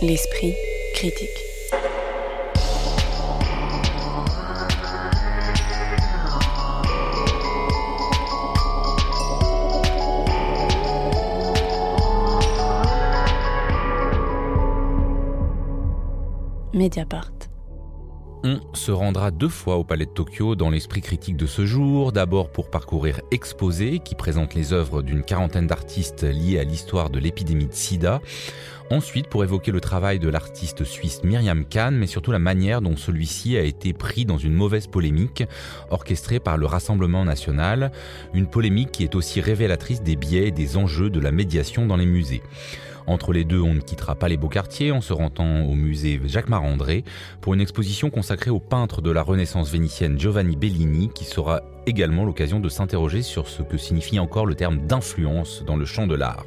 L'esprit critique. Mediapart. On se rendra deux fois au Palais de Tokyo dans l'esprit critique de ce jour, d'abord pour parcourir Exposé, qui présente les œuvres d'une quarantaine d'artistes liés à l'histoire de l'épidémie de sida, ensuite pour évoquer le travail de l'artiste suisse Myriam Kahn, mais surtout la manière dont celui-ci a été pris dans une mauvaise polémique orchestrée par le Rassemblement national, une polémique qui est aussi révélatrice des biais et des enjeux de la médiation dans les musées. Entre les deux, on ne quittera pas les beaux quartiers en se rendant au musée Jacques Marandré pour une exposition consacrée au peintre de la Renaissance vénitienne Giovanni Bellini qui sera également l'occasion de s'interroger sur ce que signifie encore le terme d'influence dans le champ de l'art.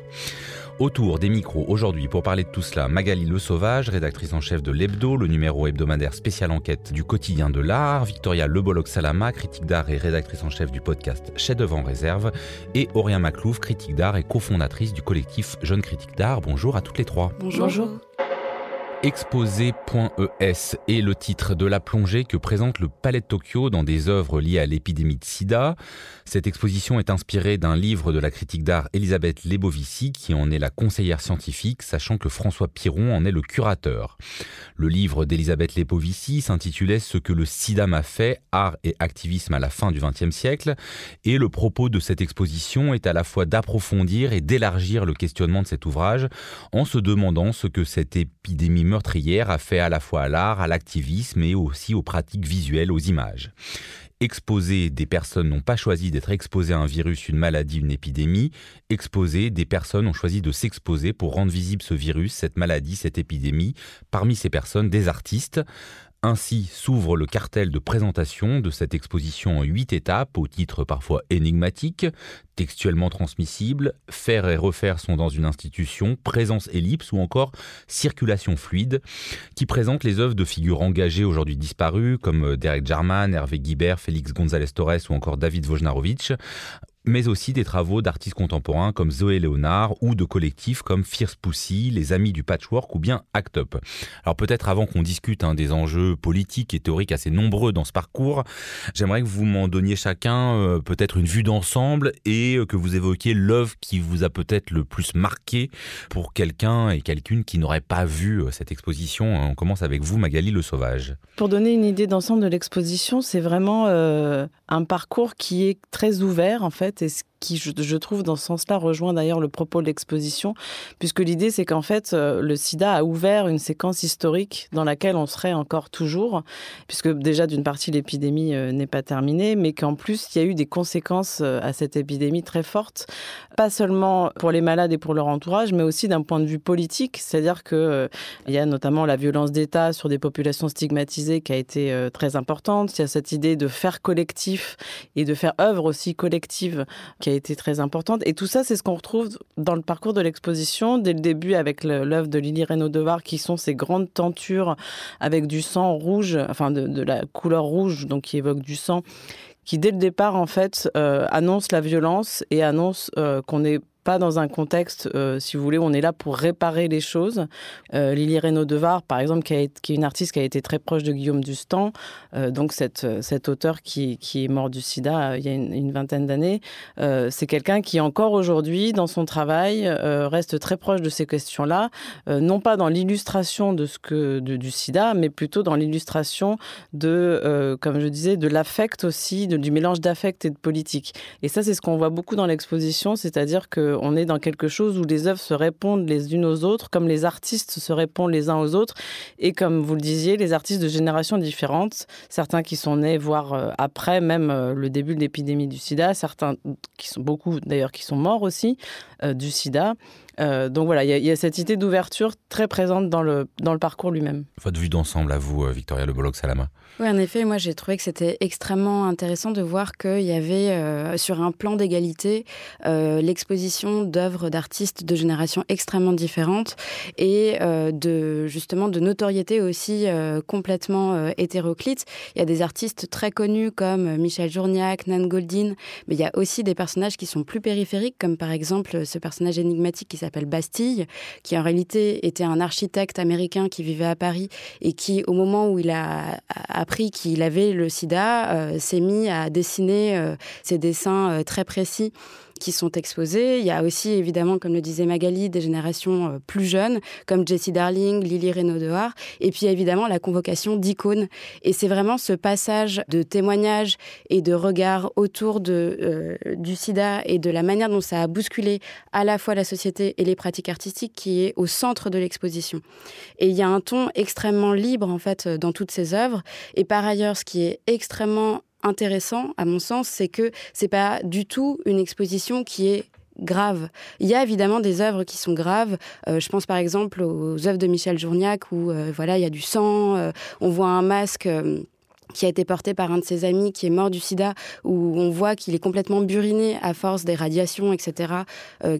Autour des micros aujourd'hui pour parler de tout cela, Magali Le Sauvage, rédactrice en chef de l'Hebdo, le numéro hebdomadaire spécial enquête du quotidien de l'art, Victoria Leboloc Salama, critique d'art et rédactrice en chef du podcast Chef en réserve, et Aurien Maclouf, critique d'art et cofondatrice du collectif Jeunes Critiques d'art. Bonjour à toutes les trois. Bonjour. Bonjour. Exposé.es est le titre de la plongée que présente le Palais de Tokyo dans des œuvres liées à l'épidémie de sida. Cette exposition est inspirée d'un livre de la critique d'art Elisabeth Lebovici qui en est la conseillère scientifique, sachant que François Piron en est le curateur. Le livre d'Elisabeth Lebovici s'intitulait Ce que le sida m'a fait, art et activisme à la fin du XXe siècle, et le propos de cette exposition est à la fois d'approfondir et d'élargir le questionnement de cet ouvrage en se demandant ce que cette épidémie meurtrière a fait à la fois à l'art, à l'activisme et aussi aux pratiques visuelles, aux images. Exposer des personnes n'ont pas choisi d'être exposées à un virus, une maladie, une épidémie. Exposer des personnes ont choisi de s'exposer pour rendre visible ce virus, cette maladie, cette épidémie. Parmi ces personnes, des artistes. Ainsi s'ouvre le cartel de présentation de cette exposition en huit étapes, au titre parfois énigmatique, textuellement transmissible, faire et refaire sont dans une institution, présence ellipse ou encore circulation fluide, qui présente les œuvres de figures engagées aujourd'hui disparues comme Derek Jarman, Hervé Guibert, Félix González Torres ou encore David Wojnarowicz, mais aussi des travaux d'artistes contemporains comme Zoé Léonard ou de collectifs comme Fierce Pussy, les Amis du Patchwork ou bien Act Up. Alors peut-être avant qu'on discute hein, des enjeux politiques et théoriques assez nombreux dans ce parcours, j'aimerais que vous m'en donniez chacun euh, peut-être une vue d'ensemble et euh, que vous évoquiez l'œuvre qui vous a peut-être le plus marqué pour quelqu'un et quelqu'une qui n'aurait pas vu euh, cette exposition. On commence avec vous, Magali Le Sauvage. Pour donner une idée d'ensemble de l'exposition, c'est vraiment un parcours qui est très ouvert en fait ce qui, je, trouve, dans ce sens-là, rejoint d'ailleurs le propos de l'exposition, puisque l'idée, c'est qu'en fait, euh, le sida a ouvert une séquence historique dans laquelle on serait encore toujours, puisque déjà, d'une partie, l'épidémie euh, n'est pas terminée, mais qu'en plus, il y a eu des conséquences euh, à cette épidémie très fortes, pas seulement pour les malades et pour leur entourage, mais aussi d'un point de vue politique, c'est-à-dire qu'il il y a notamment la violence d'État sur des populations stigmatisées qui a été très importante, il y a cette idée de faire collectif et de faire œuvre aussi collective qui a été très importante. Et tout ça, c'est ce qu'on retrouve dans le parcours de l'exposition, dès le début avec l'œuvre de Lily Reynaud Devar, qui sont ces grandes tentures avec du sang rouge, enfin de, la couleur rouge, donc qui évoque du sang, qui dès le départ en fait euh, annonce la violence et annonce euh, qu'on est pas dans un contexte, euh, si vous voulez, où on est là pour réparer les choses. Euh, Lily Reynaud Devar, par exemple, qui, est une artiste qui a été très proche de Guillaume Dustan, euh, donc cette, cet auteur qui, qui, est mort du sida il y a une, vingtaine d'années, c'est quelqu'un qui encore aujourd'hui, dans son travail, reste très proche de ces questions-là, non pas dans l'illustration de ce que du sida, mais plutôt dans l'illustration de, comme je disais, de l'affect aussi, de, du mélange d'affect et de politique. Et ça, c'est ce qu'on voit beaucoup dans l'exposition, c'est-à-dire que on est dans quelque chose où les œuvres se répondent les unes aux autres, comme les artistes se répondent les uns aux autres, et comme vous le disiez, les artistes de générations différentes, certains qui sont nés, voire euh, après même euh, le début de l'épidémie du sida, certains qui sont beaucoup d'ailleurs qui sont morts aussi euh, du sida. Donc voilà, il y, a cette idée d'ouverture très présente dans le, dans le parcours lui-même. Votre vue d'ensemble à vous, Victoria Le Bolloc-Salama oui, en effet, moi j'ai trouvé que c'était extrêmement intéressant de voir qu'il y avait sur un plan d'égalité l'exposition d'œuvres d'artistes de générations extrêmement différentes et euh, de justement de notoriété aussi euh, complètement euh, hétéroclite. Il y a des artistes très connus comme Michel Journiac, Nan Goldin, mais il y a aussi des personnages qui sont plus périphériques, comme par exemple ce personnage énigmatique qui s'appelle Bastille, qui en réalité était un architecte américain qui vivait à Paris et qui, au moment où il a appris qu'il avait le sida, s'est mis à dessiner ses dessins très précis qui sont exposés. Il y a aussi, évidemment, comme le disait Magali, des générations euh, plus jeunes, comme Jessie Darling, Lily Reynaud dehar et puis évidemment la convocation d'icônes. Et c'est vraiment ce passage de témoignages et de regards autour de, euh, du sida et de la manière dont ça a bousculé à la fois la société et les pratiques artistiques qui est au centre de l'exposition. Et il y a un ton extrêmement libre, en fait, dans toutes ces œuvres. Et par ailleurs, ce qui est extrêmement intéressant, à mon sens, c'est que c'est pas du tout une exposition qui est grave. Il y a évidemment des œuvres qui sont graves. Euh, je pense par exemple aux œuvres de Michel Journiac où euh, voilà il y a du sang, euh, on voit un masque qui a été porté par un de ses amis qui est mort du sida, où on voit qu'il est complètement buriné à force des radiations, etc.,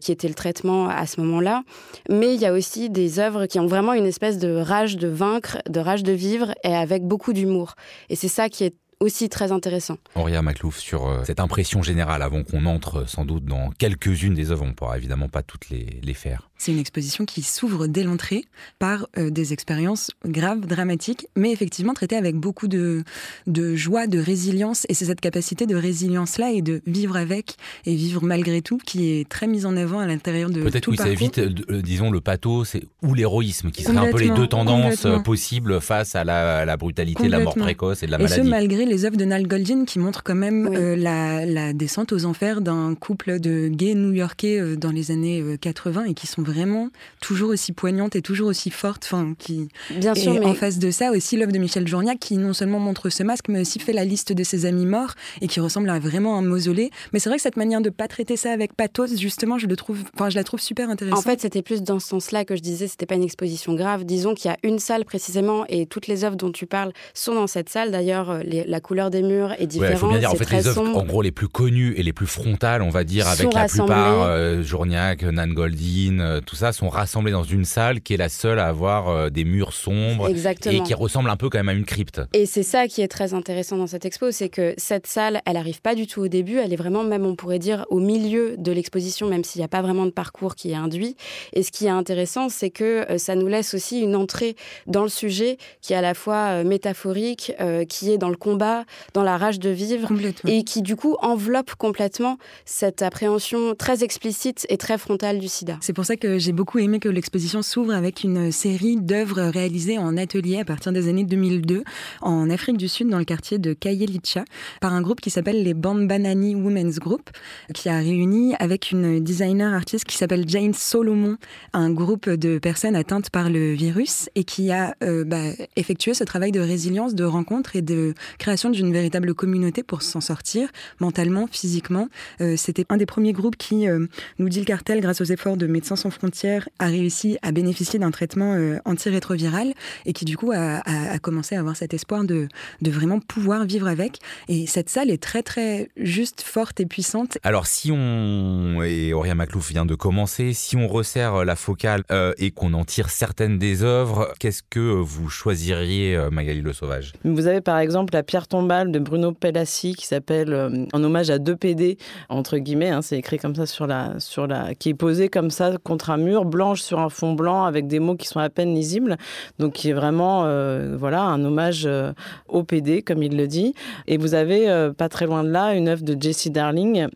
qui était le traitement à ce moment-là. Mais il y a aussi des œuvres qui ont vraiment une espèce de rage de vaincre, de rage de vivre, et avec beaucoup d'humour. Et c'est ça qui est aussi très intéressant. Auria Maclouf, sur euh, cette impression générale, avant qu'on entre euh, sans doute dans quelques-unes des œuvres, on ne pourra évidemment pas toutes les, les faire. C'est une exposition qui s'ouvre dès l'entrée par euh, des expériences graves, dramatiques, mais effectivement traitées avec beaucoup de, de joie, de résilience. Et c'est cette capacité de résilience-là et de vivre avec et vivre malgré tout qui est très mise en avant à l'intérieur de Peut-être tout oui, ça évite, disons, le pathos ou l'héroïsme, qui seraient un peu les deux tendances possibles face à la, la brutalité de la mort précoce et de la maladie. Et ce, malgré les œuvres de Nal Goldin qui montrent quand même euh, la, descente aux enfers d'un couple de gays new-yorkais euh, dans les années 80 euh, et qui sont vraiment toujours aussi poignantes et toujours aussi fortes. Enfin, qui... Bien sûr, mais... en face de ça aussi l'œuvre de Michel Journiac qui non seulement montre ce masque mais aussi fait la liste de ses amis morts et qui ressemble à vraiment un mausolée. Mais c'est vrai que cette manière de pas traiter ça avec pathos, justement, je le trouve, enfin, je la trouve super intéressante. En fait, c'était plus dans ce sens-là que je disais, c'était pas une exposition grave. Disons qu'il y a une salle précisément et toutes les œuvres dont tu parles sont dans cette salle. D'ailleurs, la couleur des murs est différente. Il faut bien dire, en fait, les œuvres, en gros, les plus connues et les plus frontales, on va dire, avec la plupart, euh, Journiac, Nan Goldin, euh, tout ça, sont rassemblés dans une salle qui est la seule à avoir euh, des murs sombres et qui ressemble un peu quand même à une crypte. Et c'est ça qui est très intéressant dans cette expo, c'est que cette salle, elle arrive pas du tout au début, elle est vraiment même, on pourrait dire, au milieu de l'exposition, même s'il n'y a pas vraiment de parcours qui est induit. Et ce qui est intéressant, c'est que ça nous laisse aussi une entrée dans le sujet qui est à la fois métaphorique, qui est dans le combat, dans la rage de vivre et qui du coup enveloppe complètement cette appréhension très explicite et très frontale du sida. C'est pour ça que j'ai beaucoup aimé que l'exposition s'ouvre avec une série d'œuvres réalisées en atelier à partir des années 2002 en Afrique du Sud dans le quartier de Kayelicha par un groupe qui s'appelle les Bambanani Women's Group qui a réuni avec une designer artiste qui s'appelle Jane Solomon un groupe de personnes atteintes par le virus et qui a euh, bah, effectué ce travail de résilience, de rencontre et de création d'une véritable communauté pour s'en sortir mentalement, physiquement. Euh, c'était un des premiers groupes qui, euh, nous dit le cartel, grâce aux efforts de Médecins sans frontières, a réussi à bénéficier d'un traitement euh, antirétroviral et qui du coup a, commencé à avoir cet espoir de, de vraiment pouvoir vivre avec. Et cette salle est très très juste, forte et puissante. Alors si on, et Auria Maclouf vient de commencer, si on resserre la focale et qu'on en tire certaines des œuvres, qu'est-ce que vous choisiriez, Magali Le Sauvage? Vous avez par exemple la pierre tombale de Bruno Pelassi qui s'appelle euh, En hommage à deux PD, entre guillemets, hein, c'est écrit comme ça sur la, sur la. qui est posé comme ça contre un mur, blanche sur un fond blanc avec des mots qui sont à peine lisibles. Donc qui est vraiment euh, voilà, un hommage euh, au PD, comme il le dit. Et vous avez, pas très loin de là, une œuvre de Jessie Darling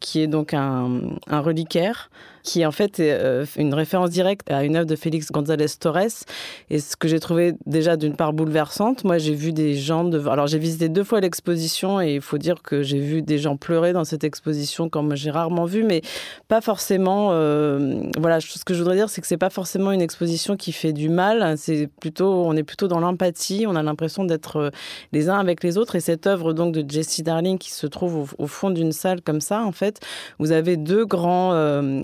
qui est donc un reliquaire qui en fait est euh, une référence directe à une œuvre de Félix González Torres. Et ce que j'ai trouvé déjà d'une part bouleversante, moi j'ai vu des gens de... Alors j'ai visité deux fois l'exposition et il faut dire que j'ai vu des gens pleurer dans cette exposition comme j'ai rarement vu, mais pas forcément... Euh, voilà, ce que je voudrais dire, c'est que c'est pas forcément une exposition qui fait du mal, c'est plutôt, on est plutôt dans l'empathie, on a l'impression d'être euh, les uns avec les autres. Et cette œuvre donc de Jessie Darling qui se trouve au, fond d'une salle comme ça, en fait, vous avez deux grands euh,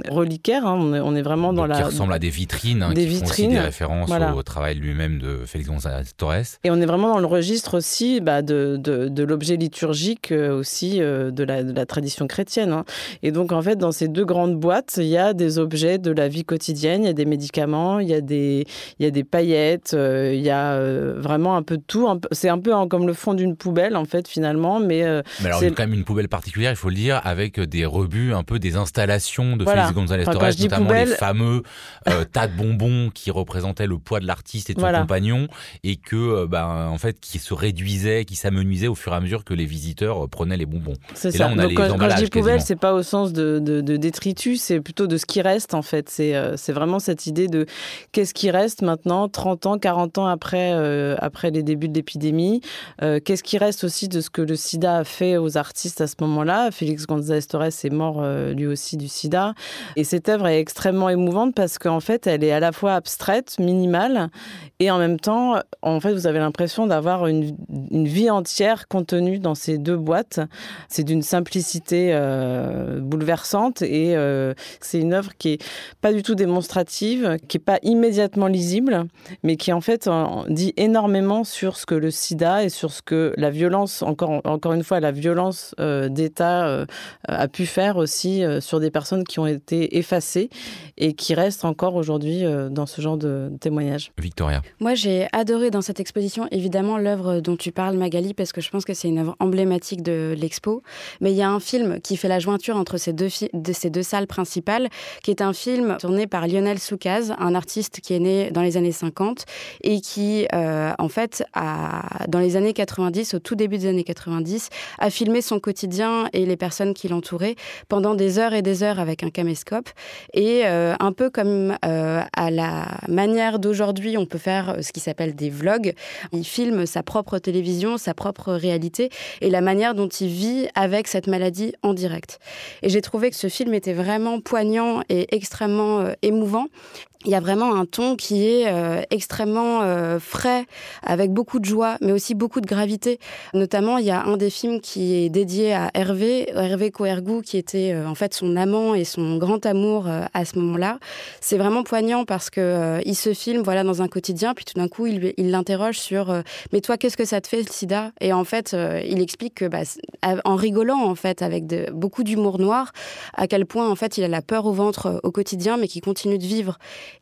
Hein. On, est, vraiment dans la. Qui ressemble à des vitrines, hein, des qui vitrines, font aussi des références au travail lui-même de Félix González Torres. Et on est vraiment dans le registre aussi bah, de, de, l'objet liturgique euh, aussi euh, de, la, de, la, tradition chrétienne. Hein. Et donc en fait, dans ces deux grandes boîtes, il y a des objets de la vie quotidienne, il y a des médicaments, il y a des, il y a des paillettes, euh, il y a vraiment un peu de tout. C'est un peu comme le fond d'une poubelle en fait finalement, mais. mais alors il y a quand même une poubelle particulière, il faut le dire, avec des rebuts un peu des installations de Félix González Notamment les fameux tas de bonbons qui représentaient le poids de l'artiste et de son compagnon, et que, ben, en fait, qui se réduisaient, qui s'amenuisaient au fur et à mesure que les visiteurs prenaient les bonbons. C'est ça. Là, on a les quand, quand, je dis poubelle, c'est pas au sens de, de, de détritus, c'est plutôt de ce qui reste, en fait. C'est vraiment cette idée de qu'est-ce qui reste maintenant, 30 ans, 40 ans après, après les débuts de l'épidémie. qu'est-ce qui reste aussi de ce que le sida a fait aux artistes à ce moment-là? Félix González Torres est mort euh, lui aussi du sida. Et cette œuvre est extrêmement émouvante parce qu'en fait, elle est à la fois abstraite, minimale, et en même temps, en fait, vous avez l'impression d'avoir une, vie entière contenue dans ces deux boîtes. C'est d'une simplicité euh, bouleversante et euh, c'est une œuvre qui est pas du tout démonstrative, qui est pas immédiatement lisible, mais qui en fait dit énormément sur ce que le sida et sur ce que la violence, encore, encore une fois, la violence euh, d'État a pu faire aussi sur des personnes qui ont été effacées et qui restent encore aujourd'hui dans ce genre de témoignages. Victoria. Moi, j'ai adoré dans cette exposition, évidemment, l'œuvre dont tu parles, Magali, parce que je pense que c'est une œuvre emblématique de l'expo. Mais il y a un film qui fait la jointure entre ces deux, de ces deux salles principales, qui est un film tourné par Lionel Soukaz, un artiste qui est né dans les années 50 et qui, en fait, a, dans les années 90, au tout début des années 90, a filmé son quotidien et les personnes qui l'entouraient pendant des heures et des heures avec un caméscope. Et euh, un peu comme euh, à la manière d'aujourd'hui, on peut faire ce qui s'appelle des vlogs. Il filme sa propre télévision, sa propre réalité et la manière dont il vit avec cette maladie en direct. Et j'ai trouvé que ce film était vraiment poignant et extrêmement euh, émouvant il y a vraiment un ton qui est euh, extrêmement euh, frais, avec beaucoup de joie, mais aussi beaucoup de gravité. Notamment, il y a un des films qui est dédié à Hervé, Hervé Coergou, qui était euh, en fait son amant et son grand amour à ce moment-là. C'est vraiment poignant parce que il se filme voilà dans un quotidien, puis tout d'un coup, il, l'interroge sur mais toi, qu'est-ce que ça te fait le SIDA? Et en fait, il explique que bah, en rigolant en fait avec beaucoup d'humour noir, à quel point en fait il a la peur au ventre au quotidien, mais qui continue de vivre.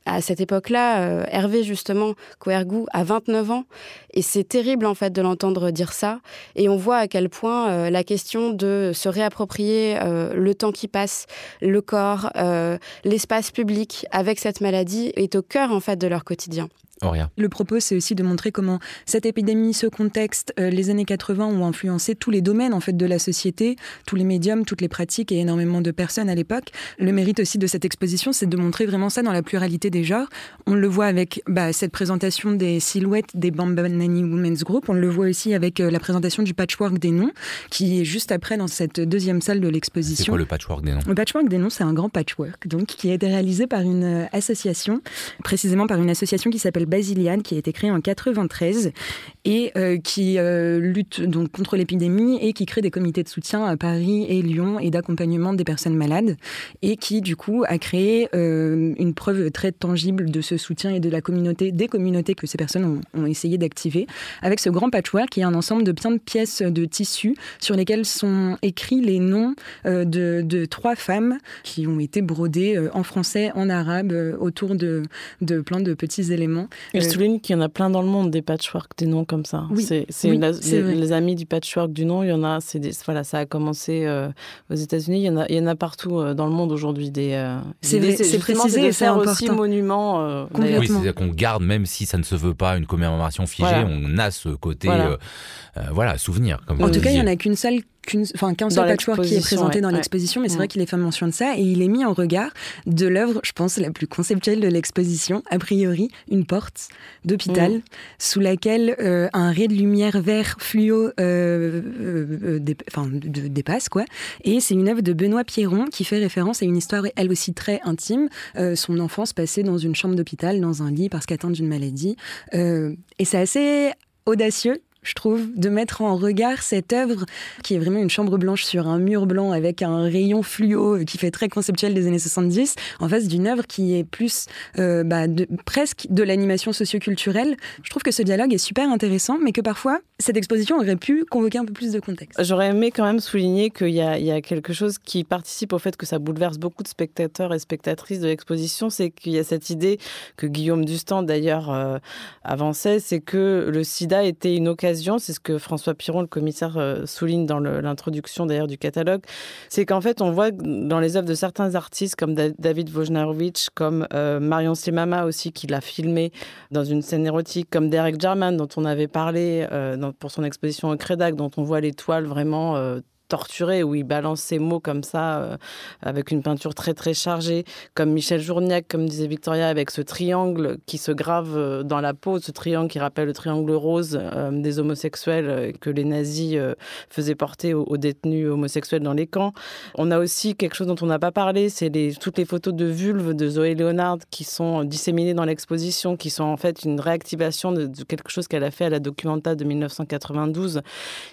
À cette époque-là, euh, Hervé, justement, Coergou, a 29 ans. Et c'est terrible, en fait, de l'entendre dire ça. Et on voit à quel point euh, la question de se réapproprier euh, le temps qui passe, le corps, l'espace public avec cette maladie est au cœur, en fait, de leur quotidien. Le propos, c'est aussi de montrer comment cette épidémie, ce contexte, euh, les années 80 ont influencé tous les domaines en fait de la société, tous les médiums, toutes les pratiques et énormément de personnes à l'époque. Le mérite aussi de cette exposition, c'est de montrer vraiment ça dans la pluralité des genres. On le voit avec bah, cette présentation des silhouettes des Bambanani Women's Group. On le voit aussi avec euh, la présentation du patchwork des noms, qui est juste après dans cette deuxième salle de l'exposition. C'est quoi le patchwork des noms? Le patchwork des noms, c'est un grand patchwork, donc qui a été réalisé par une euh, association, précisément par une association qui s'appelle Basiliane qui a été créée en 93 et euh, qui euh, lutte donc contre l'épidémie et qui crée des comités de soutien à Paris et Lyon et d'accompagnement des personnes malades et qui du coup a créé euh, une preuve très tangible de ce soutien et de la communauté, des communautés que ces personnes ont, essayé d'activer avec ce grand patchwork qui est un ensemble de plein de pièces de tissus sur lesquelles sont écrits les noms de, trois femmes qui ont été brodées en français, en arabe autour de plein de petits éléments je souligne qu'il y en a plein dans le monde des patchwork, des noms comme ça. Oui, c'est les, amis du patchwork du nom. Il y en a. voilà, ça a commencé euh, aux États-Unis. Il y en a, il y en a partout euh, dans le monde aujourd'hui des. Euh, c'est précisé, de faire aussi monument. oui, c'est-à-dire qu'on garde même si ça ne se veut pas une commémoration figée, on a ce côté, voilà, souvenir. Comme en tout cas, il n'y en a qu'une seule qu'un enfin, seul patchwork qui est présenté dans l'exposition, mais c'est vrai qu'il est fait mention de ça, et il est mis en regard de l'œuvre, je pense, la plus conceptuelle de l'exposition, a priori, une porte d'hôpital, mm. sous laquelle euh, un ray de lumière vert fluo euh, euh, dépasse, quoi. Et c'est une œuvre de Benoît Pierron qui fait référence à une histoire, elle aussi très intime, son enfance passée dans une chambre d'hôpital, dans un lit, parce qu'atteinte d'une maladie. et c'est assez audacieux je trouve, de mettre en regard cette œuvre qui est vraiment une chambre blanche sur un mur blanc avec un rayon fluo qui fait très conceptuel des années 70, en face d'une œuvre qui est plus euh, bah, presque de l'animation socioculturelle. Je trouve que ce dialogue est super intéressant, mais que parfois, cette exposition aurait pu convoquer un peu plus de contexte. J'aurais aimé quand même souligner qu'il y, y, a quelque chose qui participe au fait que ça bouleverse beaucoup de spectateurs et spectatrices de l'exposition, c'est qu'il y a cette idée que Guillaume Dustan d'ailleurs euh, avançait, c'est que le sida était une occasion c'est ce que François Piron, le commissaire, euh, souligne dans l'introduction d'ailleurs du catalogue, c'est qu'en fait on voit dans les œuvres de certains artistes comme David Wojnarowicz, comme euh, Marion Slimama aussi qui l'a filmé dans une scène érotique, comme Derek Jarman dont on avait parlé pour son exposition au Crédac, dont on voit les toiles vraiment torturé, où il balance ses mots comme ça, euh, avec une peinture très très chargée, comme Michel Journiac, comme disait Victoria, avec ce triangle qui se grave euh, dans la peau, ce triangle qui rappelle le triangle rose euh, des homosexuels que les nazis faisaient porter aux, détenus homosexuels dans les camps. On a aussi quelque chose dont on n'a pas parlé, c'est toutes les photos de vulve de Zoé Leonard qui sont disséminées dans l'exposition, qui sont en fait une réactivation de, de quelque chose qu'elle a fait à la Documenta de 1992,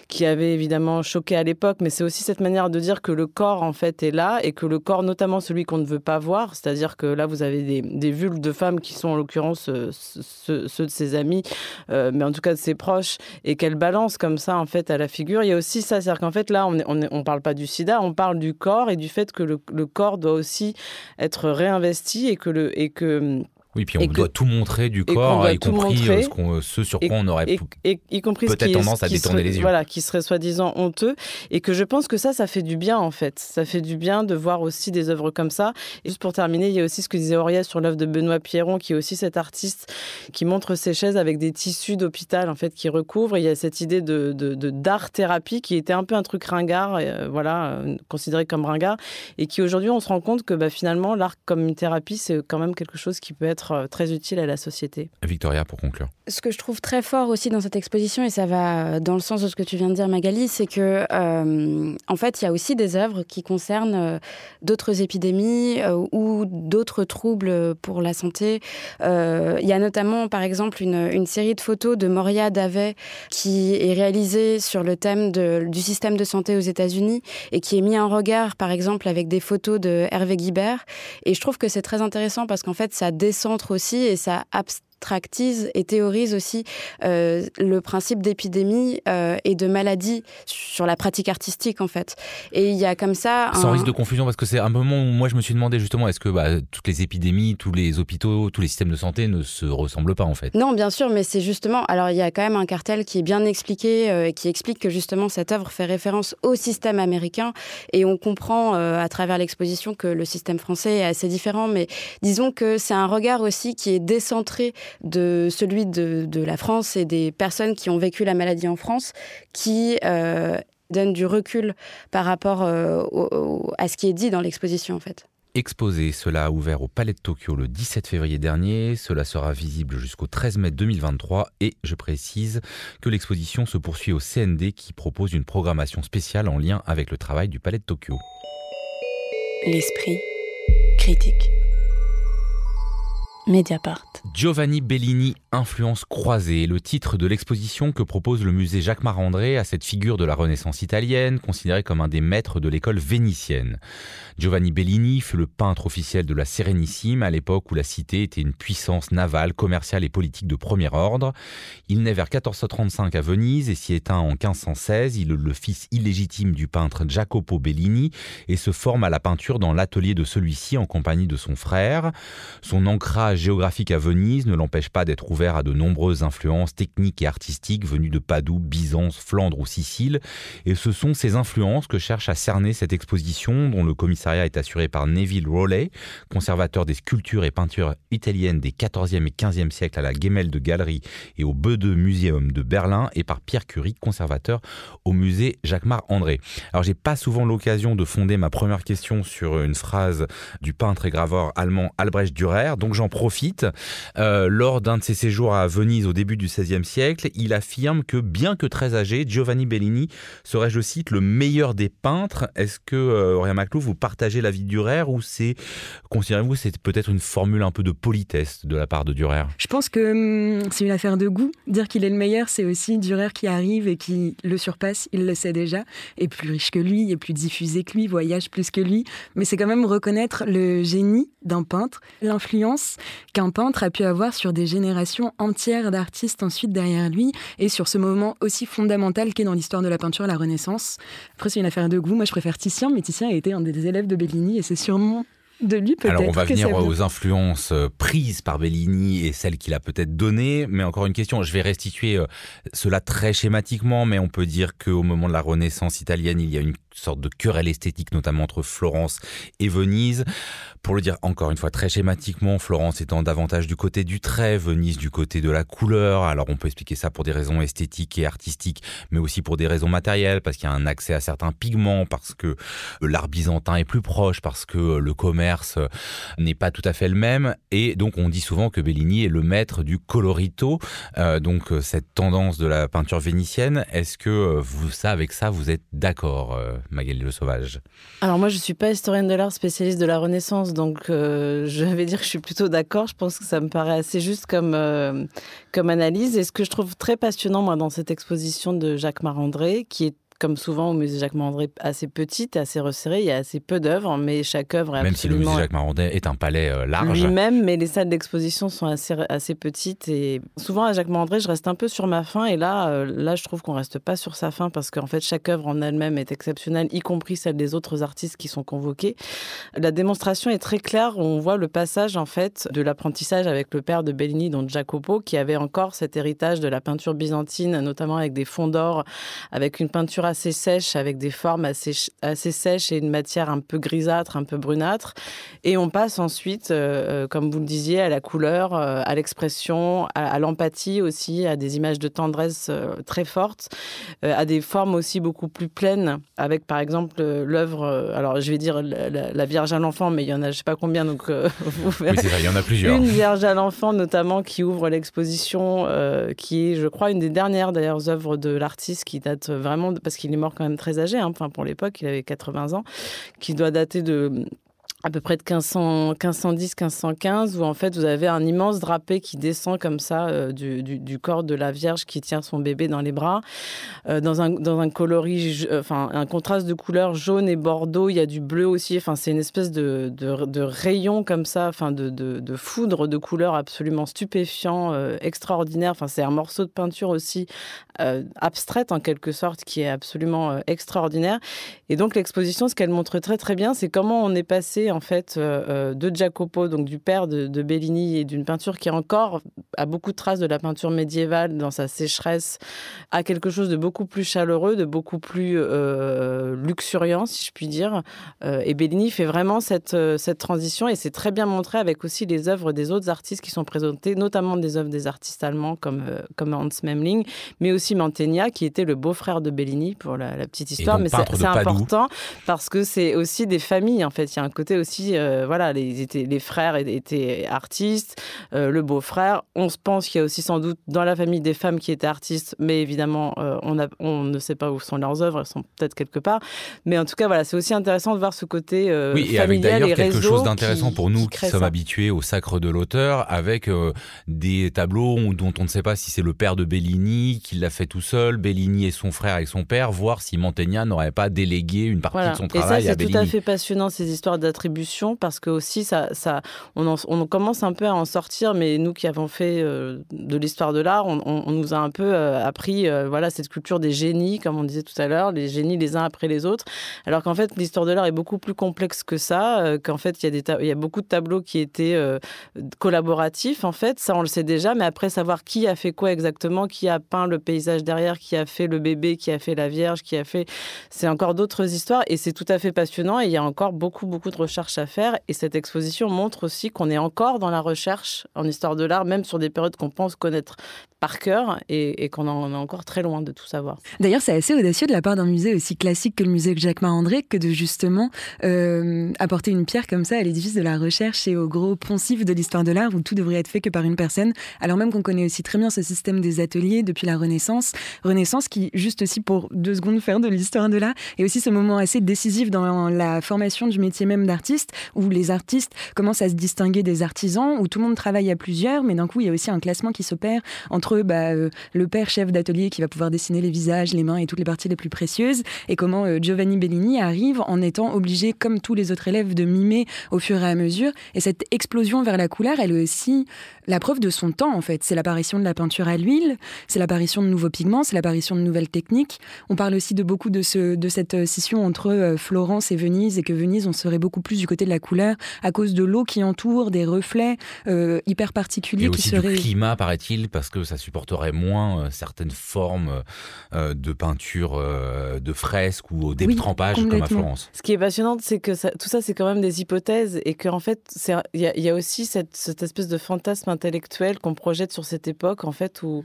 qui avait évidemment choqué à l'époque, mais c'est aussi cette manière de dire que le corps, en fait, est là et que le corps, notamment celui qu'on ne veut pas voir, c'est-à-dire que là, vous avez des, des vulves de femmes qui sont en l'occurrence euh, ceux, de ses amis, euh, mais en tout cas de ses proches, et qu'elle balance comme ça, en fait, à la figure. Il y a aussi ça, c'est-à-dire qu'en fait, là, on ne parle pas du sida, on parle du corps et du fait que le, le corps doit aussi être réinvesti et que, le, et que oui, puis on doit tout montrer du corps, y compris euh, ce, ce, sur quoi on aurait peut-être tendance à détourner les yeux. Voilà, qui serait soi-disant honteux. Et que je pense que ça, ça fait du bien, en fait. Ça fait du bien de voir aussi des œuvres comme ça. Et juste pour terminer, il y a aussi ce que disait Auriel sur l'œuvre de Benoît Pierron, qui est aussi cet artiste qui montre ses chaises avec des tissus d'hôpital, en fait, qui recouvrent. il y a cette idée de, d'art-thérapie qui était un peu un truc ringard, euh, voilà, euh, considéré comme ringard. Et qui aujourd'hui, on se rend compte que bah, finalement, l'art comme une thérapie, c'est quand même quelque chose qui peut être euh, très utile à la société. Victoria, pour conclure. Ce que je trouve très fort aussi dans cette exposition, et ça va euh, dans le sens de ce que tu viens de dire Magali, c'est que euh, en fait, il y a aussi des œuvres qui concernent d'autres épidémies ou d'autres troubles pour la santé. il y a notamment, par exemple, une, une série de photos de Moria Davet qui est réalisée sur le thème de, du système de santé aux États-Unis et qui est mis en regard, par exemple, avec des photos de Hervé Guibert. Et je trouve que c'est très intéressant parce qu'en fait, ça descend aussi et ça tractise et théorise aussi euh, le principe d'épidémie euh, et de maladie sur la pratique artistique en fait. Et il y a comme ça... Sans risque de confusion parce que c'est un moment où moi je me suis demandé justement est-ce que bah, toutes les épidémies, tous les hôpitaux, tous les systèmes de santé ne se ressemblent pas en fait? Non bien sûr mais c'est justement... Alors il y a quand même un cartel qui est bien expliqué euh, et qui explique que justement cette œuvre fait référence au système américain et on comprend à travers l'exposition que le système français est assez différent mais disons que c'est un regard aussi qui est décentré de celui de, la France et des personnes qui ont vécu la maladie en France, qui euh, donne du recul par rapport euh, à ce qui est dit dans l'exposition en fait. Exposé, cela a ouvert au Palais de Tokyo le 17 février dernier, cela sera visible jusqu'au 13 mai 2023 et je précise que l'exposition se poursuit au CND qui propose une programmation spéciale en lien avec le travail du Palais de Tokyo. L'esprit critique. Mediapart. Giovanni Bellini, influence croisée, le titre de l'exposition que propose le musée Jacques Marandré à cette figure de la Renaissance italienne, considéré comme un des maîtres de l'école vénitienne. Giovanni Bellini fut le peintre officiel de la Sérénissime à l'époque où la cité était une puissance navale, commerciale et politique de premier ordre. Il naît vers 1435 à Venise et s'y éteint en 1516. Il est le fils illégitime du peintre Jacopo Bellini et se forme à la peinture dans l'atelier de celui-ci en compagnie de son frère. Son ancrage géographique à Venise ne l'empêche pas d'être ouvert à de nombreuses influences techniques et artistiques venues de Padoue, Byzance, Flandre ou Sicile. Et ce sont ces influences que cherche à cerner cette exposition dont le commissariat est assuré par Neville Rowley, conservateur des sculptures et peintures italiennes des 14e et 15e siècles à la Gemälde Galerie et au Bode Museum de Berlin et par Pierre Curie, conservateur au musée Jacquemart André. Alors j'ai pas souvent l'occasion de fonder ma première question sur une phrase du peintre et graveur allemand Albrecht Dürer, donc j'en profite Euh, lors d'un de ses séjours à Venise au début du XVIe siècle, il affirme que bien que très âgé, Giovanni Bellini serait, je cite, le meilleur des peintres. Est-ce que, euh, Aurélien Maclou, vous partagez l'avis de Durer ou c'est, considérez-vous, c'est peut-être une formule un peu de politesse de la part de Durer Je pense que hum, c'est une affaire de goût. Dire qu'il est le meilleur, c'est aussi Durer qui arrive et qui le surpasse, il le sait déjà, est plus riche que lui, est plus diffusé que lui, voyage plus que lui. Mais c'est quand même reconnaître le génie d'un peintre, l'influence qu'un peintre a pu avoir sur des générations entières d'artistes ensuite derrière lui et sur ce moment aussi fondamental qu'est dans l'histoire de la peinture la Renaissance. Après, c'est une affaire de goût. Moi, je préfère Titien, mais Titien a été un des élèves de Bellini et c'est sûrement de lui peut-être. Alors on va venir aux influences euh, prises par Bellini et celles qu'il a peut-être données, mais encore une question, je vais restituer euh, cela très schématiquement, mais on peut dire qu'au moment de la Renaissance italienne, il y a une sorte de querelle esthétique, notamment entre Florence et Venise. Pour le dire encore une fois très schématiquement, Florence étant davantage du côté du trait, Venise du côté de la couleur. Alors on peut expliquer ça pour des raisons esthétiques et artistiques, mais aussi pour des raisons matérielles, parce qu'il y a un accès à certains pigments, parce que l'art byzantin est plus proche, parce que le commerce n'est pas tout à fait le même. Et donc on dit souvent que Bellini est le maître du colorito, euh, donc cette tendance de la peinture vénitienne. Est-ce que vous, ça, avec ça, vous êtes d'accord, euh, Magali Le Sauvage Alors moi, je suis pas historienne de l'art spécialiste de la Renaissance donc euh, je vais dire que je suis plutôt d'accord. Je pense que ça me paraît assez juste comme, euh, comme analyse. Et ce que je trouve très passionnant, moi, dans cette exposition de Jacques Marandré, qui est comme souvent au musée Jacques Marandré, assez petite, assez resserrée. Il y a assez peu d'œuvres, mais chaque œuvre est Même absolument... si le musée Jacques Marandré est un palais euh, large. Lui-même, mais les salles d'exposition sont assez, assez petites. Et souvent, à Jacques Marandré, je reste un peu sur ma fin. Et là, euh, là je trouve qu'on reste pas sur sa fin parce qu'en fait, chaque œuvre en elle-même est exceptionnelle, y compris celle des autres artistes qui sont convoqués. La démonstration est très claire. On voit le passage, en fait, de l'apprentissage avec le père de Bellini, dont Jacopo, qui avait encore cet héritage de la peinture byzantine, notamment avec des fonds d'or, avec une peinture assez sèche, avec des formes assez, assez sèches et une matière un peu grisâtre, un peu brunâtre. Et on passe ensuite, euh, euh, comme vous le disiez, à la couleur, euh, à l'expression, à, l'empathie aussi, à des images de tendresse très fortes, à des formes aussi beaucoup plus pleines, avec par exemple l'œuvre, alors je vais dire la, Vierge à l'enfant, mais il y en a je sais pas combien, donc vous verrez. Oui, il y en a plusieurs. Une Vierge à l'enfant notamment qui ouvre l'exposition, qui est, je crois, une des dernières d'ailleurs œuvres de l'artiste qui date vraiment, parce qu'il est mort quand même très âgé, hein. enfin pour l'époque, il avait 80 ans, qui doit dater de à peu près de 1500, 1510, 1515, où en fait vous avez un immense drapé qui descend comme ça euh, du, corps de la Vierge qui tient son bébé dans les bras, euh, dans, un, dans un coloris, euh, enfin un contraste de couleurs jaune et bordeaux, il y a du bleu aussi, enfin c'est une espèce de, de, de, rayon comme ça, enfin de, de, foudre de couleurs absolument stupéfiant, extraordinaire, enfin c'est un morceau de peinture aussi abstraite en quelque sorte qui est absolument extraordinaire. Et donc l'exposition, ce qu'elle montre très très bien, c'est comment on est passé en fait euh, euh, de Jacopo, donc du père de, Bellini, et d'une peinture qui encore a beaucoup de traces de la peinture médiévale dans sa sécheresse, à quelque chose de beaucoup plus chaleureux, de beaucoup plus euh, luxuriant, si je puis dire. et Bellini fait vraiment cette, cette transition, et c'est très bien montré avec aussi les œuvres des autres artistes qui sont présentés, notamment des œuvres des artistes allemands comme, comme Hans Memling, mais aussi Mantegna, qui était le beau-frère de Bellini, pour la, petite histoire. mais c'est important parce que c'est aussi des familles, en fait. Il y a un côté aussi, euh, voilà, les, étaient, les frères étaient artistes, euh, le beau-frère. On se pense qu'il y a aussi sans doute dans la famille des femmes qui étaient artistes, mais évidemment, euh, on, a, on ne sait pas où sont leurs œuvres, elles sont peut-être quelque part. Mais en tout cas, voilà, c'est aussi intéressant de voir ce côté oui, et avec d'ailleurs quelque chose d'intéressant pour nous qui, sommes habitués au sacre de l'auteur, avec des tableaux dont on ne sait pas si c'est le père de Bellini qui l'a fait tout seul, Bellini et son frère avec son père, voir si Mantegna n'aurait pas délégué une partie de son travail à Bellini. C'est tout à fait passionnant ces histoires d'attribution parce que aussi ça, ça on, on, commence un peu à en sortir, mais nous qui avons fait euh, de l'histoire de l'art, on, nous a un peu euh, appris euh, voilà cette culture des génies, comme on disait tout à l'heure, les génies les uns après les autres, alors qu'en fait l'histoire de l'art est beaucoup plus complexe que ça, qu'en fait il y, a des il y a beaucoup de tableaux qui étaient collaboratifs en fait, ça on le sait déjà, mais après savoir qui a fait quoi exactement, qui a peint le paysage derrière, qui a fait le bébé, qui a fait la Vierge, qui a fait, c'est encore d'autres histoires et c'est tout à fait passionnant et il y a encore beaucoup beaucoup de recherches à faire. Et cette exposition montre aussi qu'on est encore dans la recherche en histoire de l'art, même sur des périodes qu'on pense connaître par cœur et, qu'on en est encore très loin de tout savoir. D'ailleurs, c'est assez audacieux de la part d'un musée aussi classique que le musée Jacques Marandré que de justement euh, apporter une pierre comme ça à l'édifice de la recherche et au gros poncif de l'histoire de l'art où tout devrait être fait que par une personne, alors même qu'on connaît aussi très bien ce système des ateliers depuis la Renaissance. Renaissance qui, juste aussi pour deux secondes faire de l'histoire de l'art, est aussi ce moment assez décisif dans la formation du métier même d'artiste, où les artistes commencent à se distinguer des artisans, où tout le monde travaille à plusieurs, mais d'un coup, il y a aussi un classement qui s'opère entre bah, euh, le père chef d'atelier qui va pouvoir dessiner les visages, les mains et toutes les parties les plus précieuses, et comment euh, Giovanni Bellini arrive en étant obligé, comme tous les autres élèves, de mimer au fur et à mesure. Et cette explosion vers la couleur, elle est aussi la preuve de son temps, en fait. C'est l'apparition de la peinture à l'huile, c'est l'apparition de nouveaux pigments, c'est l'apparition de nouvelles techniques. On parle aussi de beaucoup de, ce, de cette scission entre Florence et Venise, et que Venise, on serait beaucoup plus du côté de la couleur à cause de l'eau qui entoure, des reflets euh, hyper particuliers et qui aussi seraient. du climat, paraît-il, parce que ça supporterait moins euh, certaines formes euh, de peinture, de fresques ou au détrempage comme à Florence. Ce qui est passionnant, c'est que ça, tout ça, c'est quand même des hypothèses et qu'en fait, il y, y, a aussi cette, cette, espèce de fantasme intellectuel qu'on projette sur cette époque, en fait, où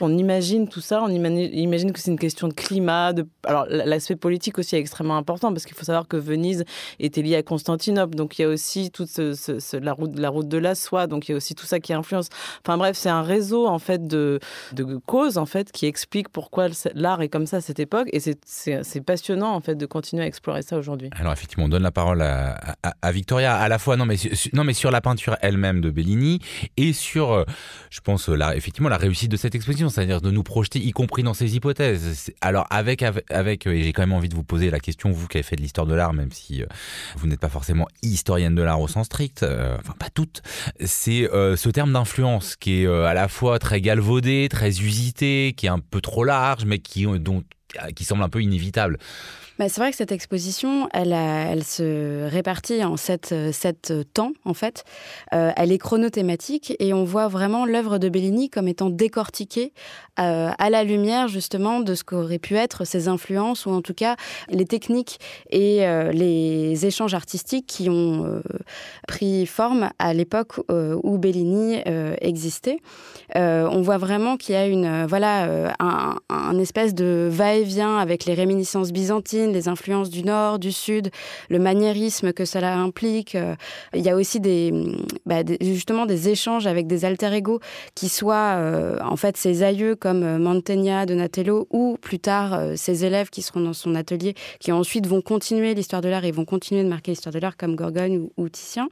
on imagine tout ça, on imagine, que c'est une question de climat. De... Alors, l'aspect politique aussi est extrêmement important parce qu'il faut savoir que Venise était liée à Constantinople, donc il y a aussi toute ce, ce, la, route, la route de la soie, donc il y a aussi tout ça qui influence. Enfin bref, c'est un réseau en fait de, de causes en fait qui explique pourquoi l'art est comme ça à cette époque, et c'est passionnant en fait de continuer à explorer ça aujourd'hui. Alors effectivement, on donne la parole à, à, Victoria à la fois non mais non mais sur la peinture elle-même de Bellini et sur, euh, je pense là effectivement la réussite de cette exposition, c'est-à-dire de nous projeter y compris dans ses hypothèses. Alors avec avec, et j'ai quand même envie de vous poser la question vous qui avez fait de l'histoire de l'art, même si euh, vous n'êtes pas forcément historienne de l'art au sens strict, euh, enfin pas toutes, c'est euh, ce terme d'influence qui est euh, à la fois très galvaudé, très usité, qui est un peu trop large, mais qui, qui semble un peu inévitable. C'est vrai que cette exposition, elle, se répartit en sept, sept temps, en fait. Euh, elle est chronothématique et on voit vraiment l'œuvre de Bellini comme étant décortiquée euh, à la lumière, justement, de ce qu'auraient pu être ses influences, ou en tout cas les techniques et euh, les échanges artistiques qui ont euh, pris forme à l'époque euh, où Bellini euh, on voit vraiment qu'il y a une, voilà, un, un espèce de va-et-vient avec les réminiscences byzantines les influences du nord, du sud, le maniérisme que cela implique. Euh, il y a aussi des, bah, justement des échanges avec des alter ego qui soient euh, en fait ses aïeux comme euh, Mantegna, Donatello ou plus tard ses élèves qui seront dans son atelier, qui ensuite vont continuer l'histoire de l'art et vont continuer de marquer l'histoire de l'art comme Gorgone ou, ou Titien.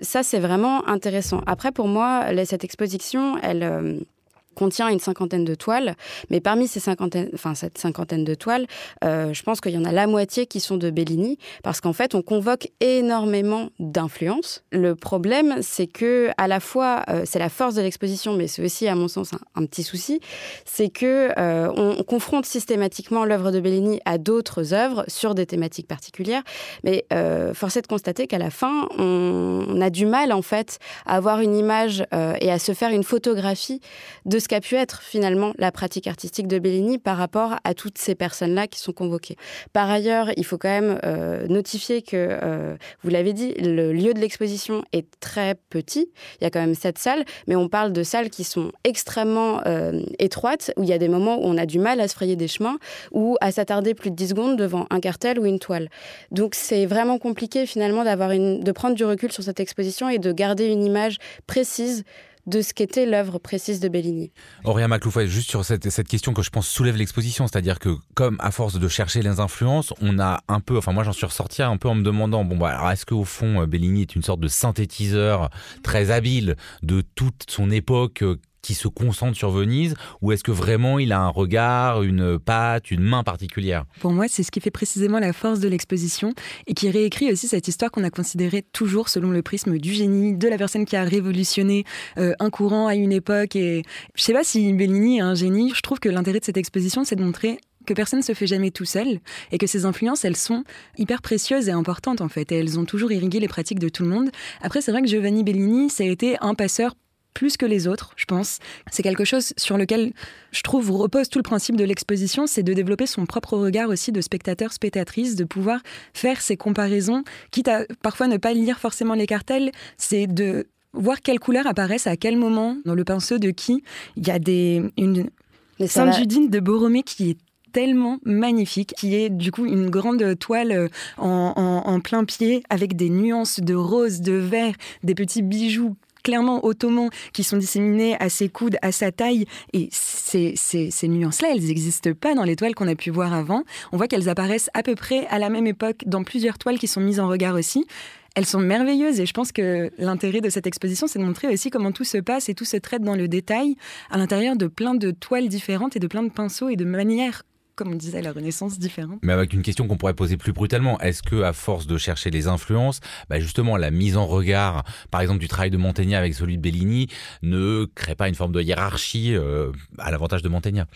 Ça, c'est vraiment intéressant. Après, pour moi, cette exposition, elle um, contient une cinquantaine de toiles, mais parmi ces cinquantaine, enfin, cette cinquantaine de toiles, euh, je pense qu'il y en a la moitié qui sont de Bellini, parce qu'en fait, on convoque énormément d'influences. Le problème, c'est que à la fois, euh, c'est la force de l'exposition, mais c'est aussi, à mon sens, un, petit souci, c'est que euh, on, confronte systématiquement l'œuvre de Bellini à d'autres œuvres sur des thématiques particulières, mais force est de constater qu'à la fin, on, on, a du mal, en fait, à avoir une image et à se faire une photographie de ce qu'a pu être finalement la pratique artistique de Bellini par rapport à toutes ces personnes-là qui sont convoquées. Par ailleurs, il faut quand même euh, notifier que, euh, vous l'avez dit, le lieu de l'exposition est très petit. Il y a quand même sept salles, mais on parle de salles qui sont extrêmement euh, étroites, où il y a des moments où on a du mal à se frayer des chemins ou à s'attarder plus de 10 secondes devant un cartel ou une toile. Donc c'est vraiment compliqué finalement de prendre du recul sur cette exposition et de garder une image précise de ce qu'était l'œuvre précise de Bellini. Auréa Macloufouet, juste sur cette, question que je pense soulève l'exposition, c'est-à-dire que comme à force de chercher les influences, on a un peu, enfin moi j'en suis ressorti un peu en me demandant, bon bah alors est-ce qu'au fond Bellini est une sorte de synthétiseur très habile de toute son époque qui se concentre sur Venise ou est-ce que vraiment il a un regard, une patte, une main particulière? Pour moi, c'est ce qui fait précisément la force de l'exposition et qui réécrit aussi cette histoire qu'on a considérée toujours selon le prisme du génie, de la personne qui a révolutionné euh, un courant à une époque. Et je sais pas si Bellini est un génie. Je trouve que l'intérêt de cette exposition, c'est de montrer que personne ne se fait jamais tout seul et que ces influences, elles sont hyper précieuses et importantes en fait. Et elles ont toujours irrigué les pratiques de tout le monde. Après, c'est vrai que Giovanni Bellini, ça a été un passeur plus que les autres, je pense. C'est quelque chose sur lequel je trouve repose tout le principe de l'exposition, c'est de développer son propre regard aussi de spectateur, spectatrice, de pouvoir faire ces comparaisons, quitte à parfois ne pas lire forcément les cartels, c'est de voir quelles couleurs apparaissent à quel moment dans le pinceau de qui. Il y a des une Sainte Judine de Borromée qui est tellement magnifique, qui est du coup une grande toile en, en, en plein pied avec des nuances de rose, de vert, des petits bijoux clairement ottomans qui sont disséminés à ses coudes, à sa taille. Et ces, ces, ces nuances-là, elles n'existent pas dans les toiles qu'on a pu voir avant. On voit qu'elles apparaissent à peu près à la même époque dans plusieurs toiles qui sont mises en regard aussi elles sont merveilleuses et je pense que l'intérêt de cette exposition, c'est de montrer aussi comment tout se passe et tout se traite dans le détail à l'intérieur de plein de toiles différentes et de plein de pinceaux et de manières comme on disait, la Renaissance différente. Mais avec une question qu'on pourrait poser plus brutalement, est-ce que à force de chercher les influences, bah justement la mise en regard, par exemple du travail de Mantegna avec celui de Bellini, ne crée pas une forme de hiérarchie euh, à l'avantage de Mantegna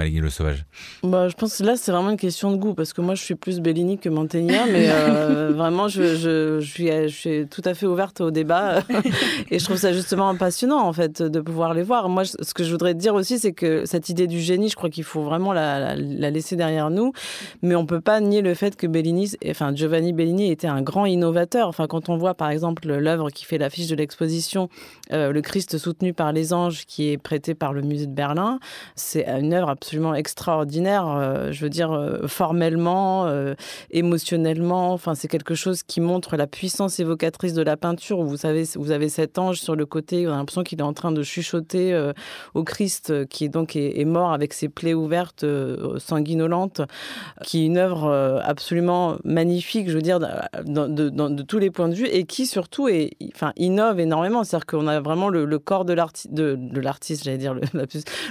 Maligny le Sauvage bah, Je pense que là, c'est vraiment une question de goût, parce que moi, je suis plus Bellini que Mantegna, mais euh, vraiment, je, je, je, suis, je suis tout à fait ouverte au débat, et je trouve ça justement passionnant, en fait, de pouvoir les voir. Moi, ce que je voudrais dire aussi, c'est que cette idée du génie, je crois qu'il faut vraiment la, la, laisser derrière nous, mais on peut pas nier le fait que Bellini, enfin, Giovanni Bellini était un grand innovateur. Enfin, quand on voit, par exemple, l'œuvre qui fait l'affiche de l'exposition, euh, Le Christ soutenu par les anges, qui est prêté par le musée de Berlin, c'est une œuvre absolument extraordinaire. Euh, je veux dire, euh, formellement, euh, émotionnellement. Enfin, c'est quelque chose qui montre la puissance évocatrice de la peinture. Vous savez, vous avez cet ange sur le côté. On a l'impression qu'il est en train de chuchoter au Christ, qui est donc est, mort avec ses plaies ouvertes, sanguinolentes, qui est une œuvre absolument magnifique. Je veux dire, de, tous les points de vue, et qui surtout est, enfin, innove énormément. C'est-à-dire qu'on a vraiment le, corps de l'artiste, j'allais dire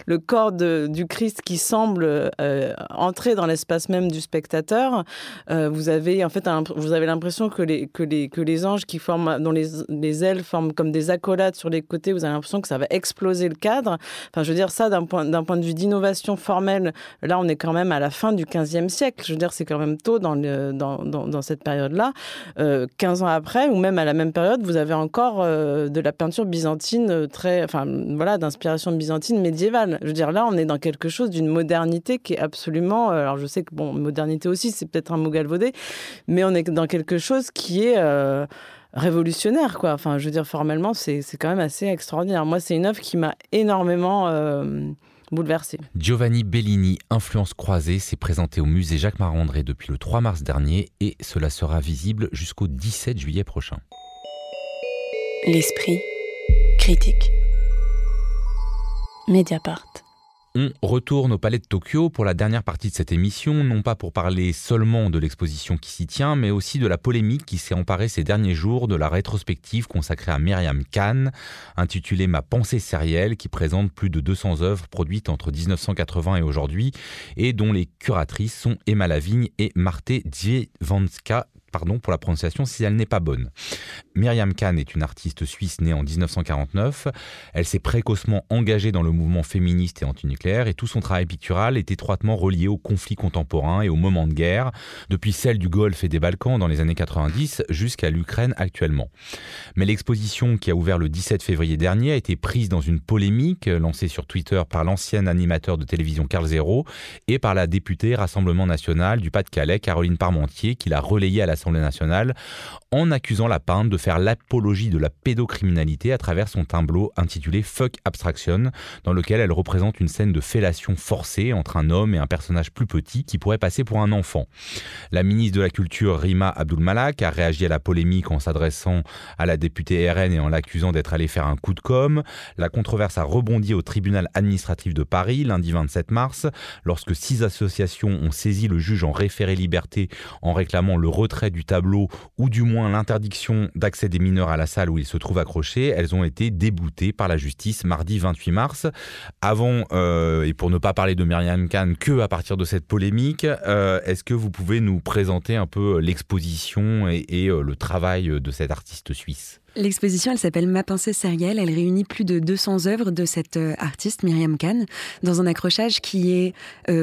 le corps du Christ qui semble euh, entrer dans l'espace même du spectateur. Euh, vous avez en fait vous avez l'impression que les que les que les anges qui forment dont les, les ailes forment comme des accolades sur les côtés, vous avez l'impression que ça va exploser le cadre. Enfin, je veux dire ça d'un point d'un point de vue d'innovation formelle. Là, on est quand même à la fin du 15e siècle. Je veux dire, c'est quand même tôt dans, dans, dans cette période-là. Euh, 15 ans après, ou même à la même période, vous avez encore euh, de la peinture byzantine très, enfin voilà, d'inspiration byzantine médiévale. Je veux dire, là, on est dans quelque chose d'une modernité qui est absolument. Euh, alors je sais que bon, modernité aussi, c'est peut-être un mot galvaudé, mais on est dans quelque chose qui est euh, révolutionnaire, quoi. Enfin, je veux dire, formellement, c'est quand même assez extraordinaire. Moi, c'est une œuvre qui m'a énormément euh, bouleversée. Giovanni Bellini, Influence croisée, s'est présenté au musée Jacques Marandré depuis le 3 mars dernier et cela sera visible jusqu'au 17 juillet prochain. L'esprit critique. Mediapart. On retourne au Palais de Tokyo pour la dernière partie de cette émission, non pas pour parler seulement de l'exposition qui s'y tient, mais aussi de la polémique qui s'est emparée ces derniers jours de la rétrospective consacrée à Myriam Kahn, intitulée Ma pensée sérielle, qui présente plus de 200 œuvres produites entre 1980 et aujourd'hui, et dont les curatrices sont Emma Lavigne et Marte Dziewanska, pardon pour la prononciation si elle n'est pas bonne. Myriam Kahn est une artiste suisse née en 1949. Elle s'est précocement engagée dans le mouvement féministe et antinucléaire et tout son travail pictural est étroitement relié aux conflits contemporains et aux moments de guerre, depuis celle du Golfe et des Balkans dans les années 90 jusqu'à l'Ukraine actuellement. Mais l'exposition qui a ouvert le 17 février dernier a été prise dans une polémique lancée sur Twitter par l'ancien animateur de télévision Carl Zero et par la députée Rassemblement national du Pas-de-Calais Caroline Parmentier qui l'a relayée à la l'Assemblée nationale en accusant la peintre de faire l'apologie de la pédocriminalité à travers son tableau intitulé Fuck Abstraction, dans lequel elle représente une scène de fellation forcée entre un homme et un personnage plus petit qui pourrait passer pour un enfant. La ministre de la Culture Rima Abdul-Malak a réagi à la polémique en s'adressant à la députée RN et en l'accusant d'être allée faire un coup de com. La controverse a rebondi au tribunal administratif de Paris lundi 27 mars, lorsque six associations ont saisi le juge en référé liberté en réclamant le retrait du tableau ou du moins l'interdiction d'accès des mineurs à la salle où ils se trouvent accrochés, elles ont été déboutées par la justice mardi 28 mars. Avant, euh, et pour ne pas parler de Myriam Kahn que à partir de cette polémique, euh, est-ce que vous pouvez nous présenter un peu l'exposition et, euh, le travail de cette artiste suisse? L'exposition, elle s'appelle Ma pensée sérielle. Elle réunit plus de 200 œuvres de cette artiste, Myriam Kahn, dans un accrochage qui est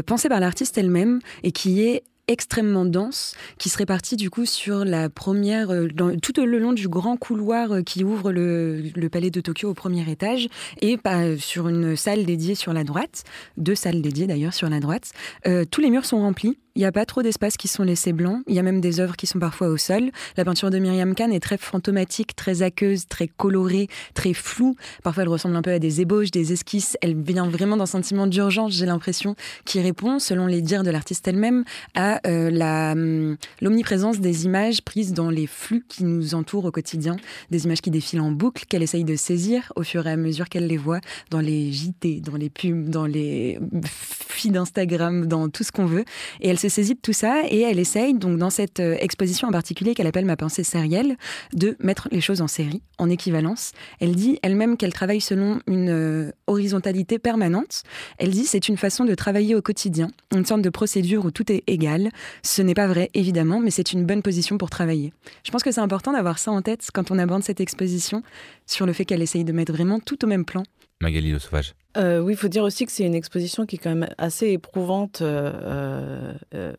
pensé par l'artiste elle-même et qui est extrêmement dense qui se répartit du coup sur la première, euh, tout le long du grand couloir euh, qui ouvre le, palais de Tokyo au premier étage et pas sur une salle dédiée sur la droite, deux salles dédiées d'ailleurs sur la droite. Euh, tous les murs sont remplis il n'y a pas trop d'espaces qui sont laissés blancs. Il y a même des œuvres qui sont parfois au sol. La peinture de Myriam Kahn est très fantomatique, très aqueuse, très colorée, très floue. Parfois, elle ressemble un peu à des ébauches, des esquisses. Elle vient vraiment d'un sentiment d'urgence, j'ai l'impression, qui répond, selon les dires de l'artiste elle-même, à à hum, l'omniprésence des images prises dans les flux qui nous entourent au quotidien, des images qui défilent en boucle, qu'elle essaye de saisir au fur et à mesure qu'elle les voit dans les JT, dans les pubs, dans les feeds d'Instagram, dans tout ce qu'on veut. Et elle se saisit de tout ça et elle essaye, donc dans cette euh, exposition en particulier qu'elle appelle Ma pensée sérielle, de mettre les choses en série, en équivalence. Elle dit elle-même qu'elle travaille selon une euh, horizontalité permanente. Elle dit c'est une façon de travailler au quotidien, une sorte de procédure où tout est égal. Ce n'est pas vrai, évidemment, mais c'est une bonne position pour travailler. Je pense que c'est important d'avoir ça en tête quand on aborde cette exposition, sur le fait qu'elle essaye de mettre vraiment tout au même plan. Magali Le Sauvage. Euh, oui, il faut dire aussi que c'est une exposition qui est quand même assez éprouvante euh, euh,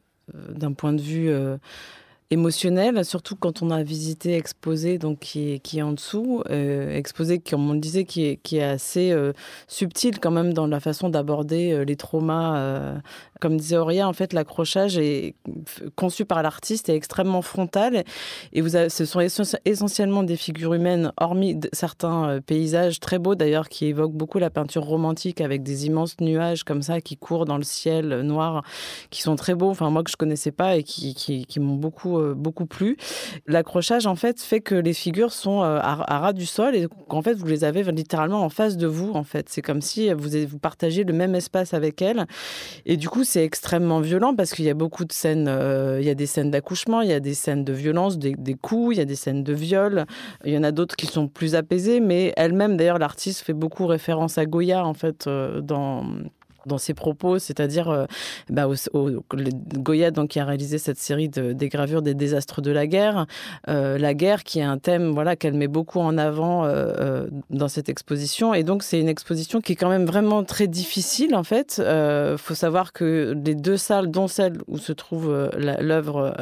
d'un point de vue émotionnel, surtout quand on a visité Exposé, donc qui est, qui est en dessous. Exposé, comme on le disait, qui est, qui est assez subtil quand même dans la façon d'aborder les traumas comme disait Auria, en fait, l'accrochage est conçu par l'artiste est extrêmement frontal. Et vous ce sont essentiellement des figures humaines, hormis certains euh, paysages très beaux d'ailleurs, qui évoquent beaucoup la peinture romantique avec des immenses nuages comme ça qui courent dans le ciel noir, qui sont très beaux. Enfin, moi que je connaissais pas et qui, qui, m'ont beaucoup, euh, beaucoup plu. L'accrochage, en fait, fait que les figures sont euh, à, ras du sol et qu'en fait, vous les avez littéralement en face de vous. En fait, c'est comme si vous, vous partagez le même espace avec elles. Et du coup, c'est extrêmement violent parce qu'il y a beaucoup de scènes, euh, il y a des scènes d'accouchement, il y a des scènes de violence, des, coups, il y a des scènes de viol. Il y en a d'autres qui sont plus apaisées, mais elle-même, d'ailleurs, l'artiste fait beaucoup référence à Goya, en fait, euh, dans dans ses propos, c'est-à-dire euh, bah, au, Goya donc, qui a réalisé cette série de, des gravures des désastres de la guerre. Euh, la guerre qui est un thème voilà, qu'elle met beaucoup en avant euh, dans cette exposition. Et donc c'est une exposition qui est quand même vraiment très difficile en fait. Il faut savoir que les deux salles, dont celle où se trouve l'œuvre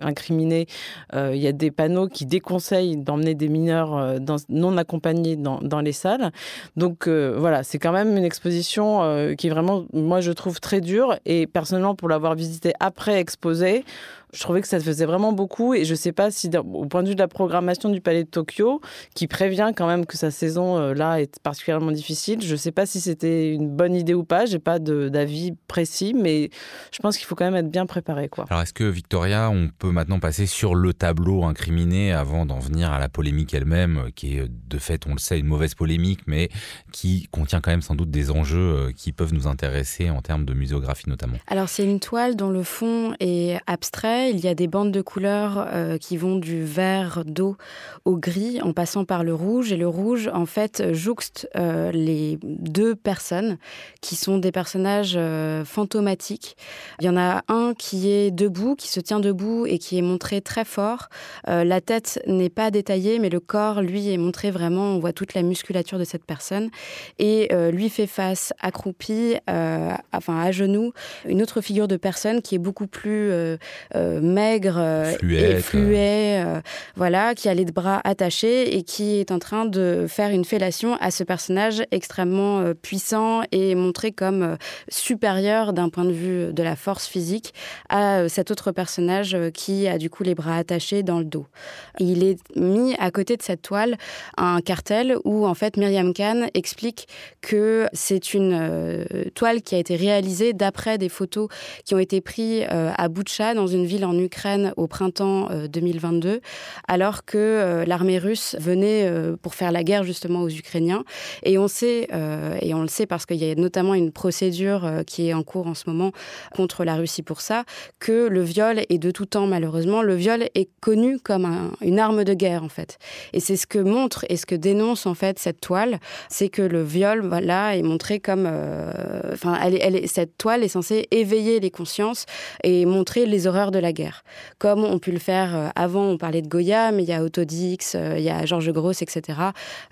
incriminée, il y a des panneaux qui déconseillent d'emmener des mineurs non accompagnés dans, les salles. Donc voilà, c'est quand même une exposition qui est vraiment moi, je trouve très dur. Et personnellement, pour l'avoir visité après exposé, je trouvais que ça faisait vraiment beaucoup et je sais pas si au point de vue de la programmation du Palais de Tokyo qui prévient quand même que sa saison euh, là est particulièrement difficile, je sais pas si c'était une bonne idée ou pas, j'ai pas d'avis précis mais je pense qu'il faut quand même être bien préparé quoi. Alors est-ce que Victoria, on peut maintenant passer sur le tableau incriminé avant d'en venir à la polémique elle-même euh, qui est de fait, on le sait, une mauvaise polémique mais qui contient quand même sans doute des enjeux euh, qui peuvent nous intéresser en termes de muséographie notamment? Alors c'est une toile dont le fond est abstrait il y a des bandes de couleurs euh, qui vont du vert d'eau au gris en passant par le rouge. Et le rouge, en fait, jouxte euh, les deux personnes qui sont des personnages euh, fantomatiques. Il y en a un qui est debout, qui se tient debout et qui est montré très fort. la tête n'est pas détaillée, mais le corps, lui, est montré vraiment. On voit toute la musculature de cette personne. Et lui fait face accroupi, enfin à genoux, une autre figure de personne qui est beaucoup plus maigre euh, et fluet, euh, voilà, qui a les bras attachés et qui est en train de faire une fellation à ce personnage extrêmement euh, puissant et montré comme supérieur d'un point de vue de la force physique à cet autre personnage qui a du coup les bras attachés dans le dos. Il est mis à côté de cette toile un cartel où en fait Myriam Khan explique que c'est une toile qui a été réalisée d'après des photos qui ont été prises à Boucha dans une ville en Ukraine au printemps 2022, euh, alors que euh, l'armée russe venait euh, pour faire la guerre justement aux Ukrainiens. Et on sait, et on le sait parce qu'il y a notamment une procédure qui est en cours en ce moment contre la Russie pour ça, que le viol est de tout temps malheureusement, le viol est connu comme une arme de guerre en fait. Et c'est ce que montre et ce que dénonce en fait cette toile, c'est que le viol, voilà, est montré comme, enfin, cette toile est censée éveiller les consciences et montrer les horreurs de la guerre. Comme on peut le faire euh, avant, on parlait de Goya, mais il y a Autodix, euh, il y a Georges Gross, etc.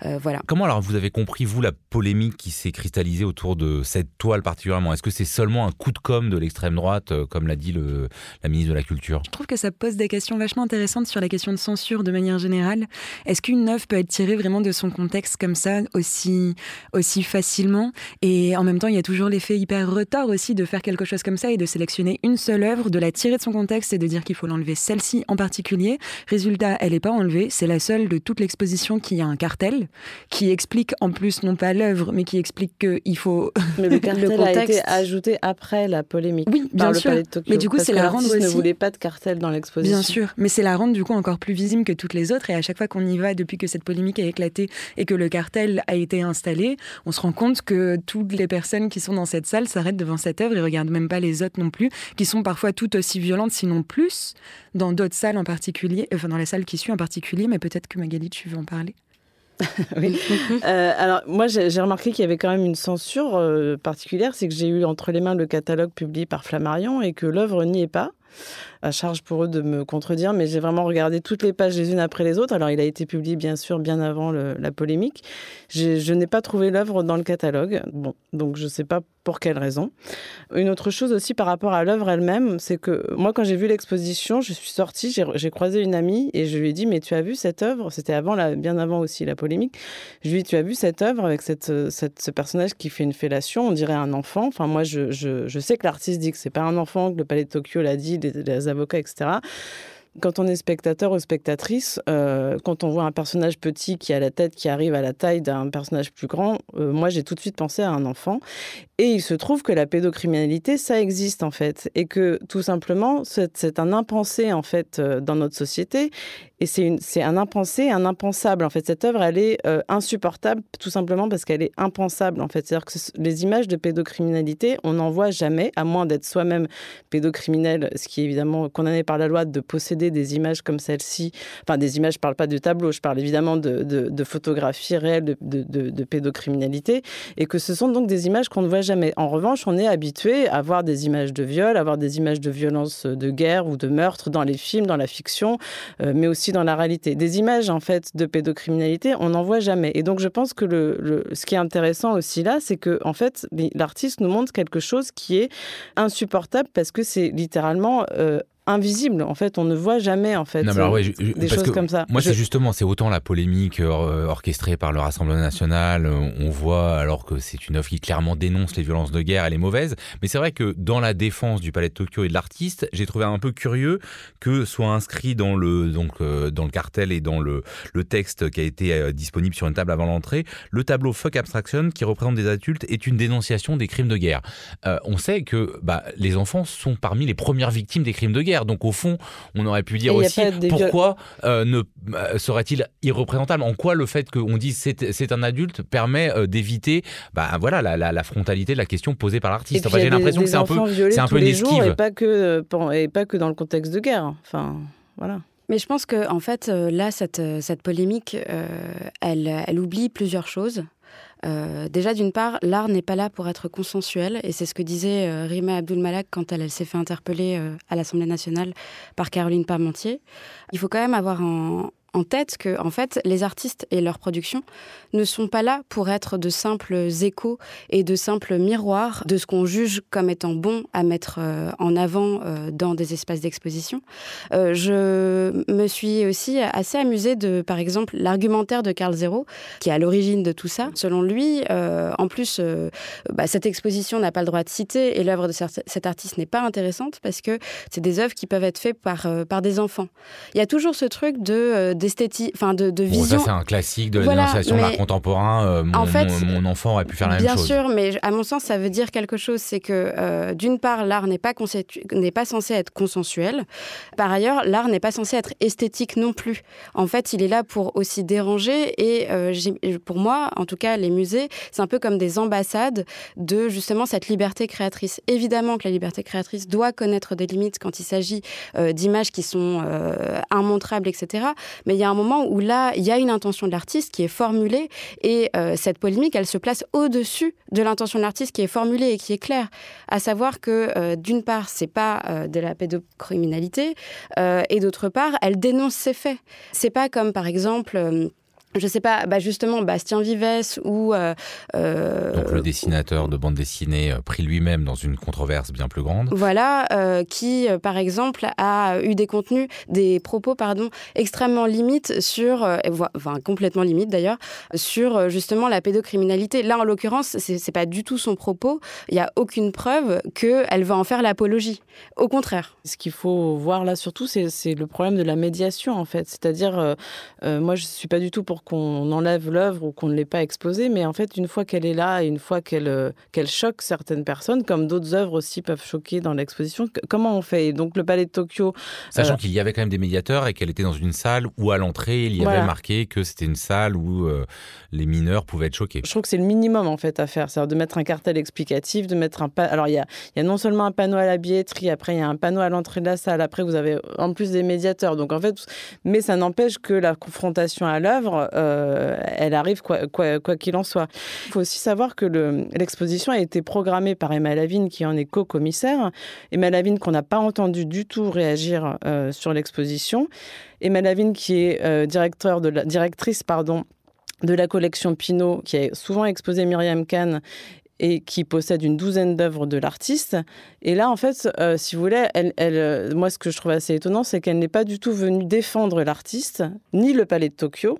Euh, voilà. Comment alors vous avez compris, vous, la polémique qui s'est cristallisée autour de cette toile particulièrement? Est-ce que c'est seulement un coup de com' de l'extrême droite, comme l'a dit le, la ministre de la Culture? Je trouve que ça pose des questions vachement intéressantes sur la question de censure de manière générale. Est-ce qu'une œuvre peut être tirée vraiment de son contexte comme ça, aussi, aussi facilement? Et en même temps, il y a toujours l'effet hyper retard aussi de faire quelque chose comme ça et de sélectionner une seule œuvre, de la tirer de son contexte c'est de dire qu'il faut l'enlever celle-ci en particulier. Résultat, elle n'est pas enlevée. C'est la seule de toute l'exposition qui a un cartel qui explique en plus non pas l'œuvre, mais qui explique qu'il faut. Mais le cartel a été ajouté après la polémique. Oui, bien sûr. Mais du coup, c'est la rendre aussi. ne voulait pas de cartel dans l'exposition. Bien sûr, mais c'est la rendre du coup encore plus visible que toutes les autres. Et à chaque fois qu'on y va, depuis que cette polémique a éclaté et que le cartel a été installé, on se rend compte que toutes les personnes qui sont dans cette salle s'arrêtent devant cette œuvre et regardent même pas les autres non plus, qui sont parfois toutes aussi violentes, sinon plus, dans d'autres salles en particulier, enfin dans la salle qui suit en particulier. Mais peut-être que Magali, tu veux en parler. oui. Euh, alors moi j'ai remarqué qu'il y avait quand même une censure euh, particulière, c'est que j'ai eu entre les mains le catalogue publié par Flammarion et que l'œuvre n'y est pas à charge pour eux de me contredire, mais j'ai vraiment regardé toutes les pages les unes après les autres. Alors, il a été publié, bien sûr, bien avant la polémique. Je n'ai pas trouvé l'œuvre dans le catalogue. Bon, donc je ne sais pas pour quelle raison. Une autre chose aussi par rapport à l'œuvre elle-même, c'est que moi, quand j'ai vu l'exposition, je suis sortie, j'ai croisé une amie et je lui ai dit, mais tu as vu cette œuvre? C'était avant, bien avant aussi la polémique. Je lui ai dit, tu as vu cette œuvre avec cette, ce personnage qui fait une fellation, on dirait un enfant. Enfin, moi, je sais que l'artiste dit que c'est pas un enfant, que le Palais de Tokyo l'a dit, les, les avocats, etc. Quand on est spectateur ou spectatrice, euh, quand on voit un personnage petit qui a la tête qui arrive à la taille d'un personnage plus grand, euh, moi j'ai tout de suite pensé à un enfant. Et il se trouve que la pédocriminalité, ça existe en fait, et que tout simplement c'est un impensé en fait euh, dans notre société. Et c'est un impensé, un impensable. En fait, cette œuvre, elle est insupportable tout simplement parce qu'elle est impensable. En fait, c'est-à-dire que les images de pédocriminalité, on n'en voit jamais, à moins d'être soi-même pédocriminel, ce qui est évidemment condamné par la loi de posséder des images comme celle-ci, enfin des images, je parle pas de tableau, je parle évidemment de, photographies réelles de, pédocriminalité, et que ce sont donc des images qu'on ne voit jamais. En revanche, on est habitué à voir des images de viol, à voir des images de violence de guerre ou de meurtre dans les films, dans la fiction, euh, mais aussi dans la réalité. Des images en fait de pédocriminalité, on n'en voit jamais. Et donc je pense que le, ce qui est intéressant aussi là, c'est que en fait l'artiste nous montre quelque chose qui est insupportable parce que c'est littéralement euh, invisible. En fait, on ne voit jamais en fait des choses comme ça. Moi, c'est justement, c'est autant la polémique euh, orchestrée par le Rassemblement national. Euh, on voit alors que c'est une œuvre qui clairement dénonce les violences de guerre, elle est mauvaise. Mais c'est vrai que dans la défense du Palais de Tokyo et de l'artiste, j'ai trouvé un peu curieux que soit inscrit dans le donc euh, dans le cartel et dans le le texte qui a été disponible sur une table avant l'entrée, le tableau Fuck Abstraction qui représente des adultes est une dénonciation des crimes de guerre. on sait que bah, les enfants sont parmi les premières victimes des crimes de guerre. Donc au fond, on aurait pu dire aussi pourquoi euh, ne euh, serait-il irreprésentable? En quoi le fait qu'on dise c'est un adulte permet euh, d'éviter bah, voilà, la, frontalité de la question posée par l'artiste? J'ai l'impression que c'est un peu, c'est un peu une esquive. Et pas, que, et pas que dans le contexte de guerre. Enfin, voilà. Mais je pense que en fait, là, cette, cette polémique, elle, elle oublie plusieurs choses. Euh, déjà, d'une part, l'art n'est pas là pour être consensuel, et c'est ce que disait euh, Rima Abdul-Malak quand elle, s'est fait interpeller euh, à l'Assemblée nationale par Caroline Parmentier. Il faut quand même avoir en, en tête que, en fait, les artistes et leurs productions ne sont pas là pour être de simples échos et de simples miroirs de ce qu'on juge comme étant bon à mettre euh, en avant euh, dans des espaces d'exposition. Euh, je me suis aussi assez amusée de, par exemple, l'argumentaire de Carl Zero, qui est à l'origine de tout ça. Selon lui, en plus, bah, cette exposition n'a pas le droit de citer et l'œuvre de cet artiste n'est pas intéressante parce que c'est des œuvres qui peuvent être faites par, par des enfants. Il y a toujours ce truc de d'esthétique, enfin de, de vision. ça c'est un classique de la dénonciation d'art contemporain. Euh, mon, en fait, mon, enfant aurait pu faire la même chose. Bien sûr, mais à mon sens, ça veut dire quelque chose. C'est que euh, d'une part, l'art n'est pas n'est pas censé être consensuel. Par ailleurs, l'art n'est pas censé être esthétique non plus. En fait, il est là pour aussi déranger. Et euh, pour moi, en tout cas, les musées, c'est un peu comme des ambassades de justement cette liberté créatrice. Évidemment que la liberté créatrice doit connaître des limites quand il s'agit d'images qui sont immontrables, etc. Mais il y a un moment où là, il y a une intention de l'artiste qui est formulée et euh, cette polémique, elle se place au-dessus de l'intention de l'artiste qui est formulée et qui est claire. À savoir que, euh, d'une part, c'est pas euh, de la pédocriminalité et d'autre part, elle dénonce ses faits. C'est pas comme, par exemple, je sais pas, bah justement, Bastien Vives ou. Euh, euh, Donc le dessinateur de bande dessinée euh, pris lui-même dans une controverse bien plus grande. Voilà, qui, par exemple, a eu des contenus, des propos, pardon, extrêmement limites sur. enfin, complètement limites d'ailleurs, sur justement la pédocriminalité. Là, en l'occurrence, c'est pas du tout son propos. Il n'y a aucune preuve qu'elle va en faire l'apologie. Au contraire. Ce qu'il faut voir là surtout, c'est le problème de la médiation, en fait. C'est-à-dire, moi, je suis pas du tout pour qu'on enlève l'œuvre ou qu'on ne l'ait pas exposée, mais en fait, une fois qu'elle est là et une fois qu'elle euh, qu'elle choque certaines personnes, comme d'autres œuvres aussi peuvent choquer dans l'exposition, comment on fait? Donc le Palais de Tokyo... Sachant euh, qu'il y avait quand même des médiateurs et qu'elle était dans une salle où à l'entrée, il y avait marqué que c'était une salle où euh, les mineurs pouvaient être choqués. Je trouve que c'est le minimum en fait à faire, c'est-à-dire de mettre un cartel explicatif, de mettre un... Alors il y a, y a non seulement un panneau à la billetterie, après il y a un panneau à l'entrée de la salle, après vous avez en plus des médiateurs. Donc en fait, mais ça n'empêche que la confrontation à l'œuvre, elle arrive quoi qu'il en soit. Il faut aussi savoir que l'exposition a été programmée par Emma Lavigne, qui en est co-commissaire. Emma Lavigne qu'on n'a pas entendu du tout réagir euh, sur l'exposition. Emma Lavigne qui est euh, directrice de la collection Pinot, qui a souvent exposé Myriam Kahn et qui possède une douzaine d'œuvres de l'artiste. Et là, en fait, euh, si vous voulez, euh, moi, ce que je trouve assez étonnant, c'est qu'elle n'est pas du tout venue défendre l'artiste, ni le palais de Tokyo,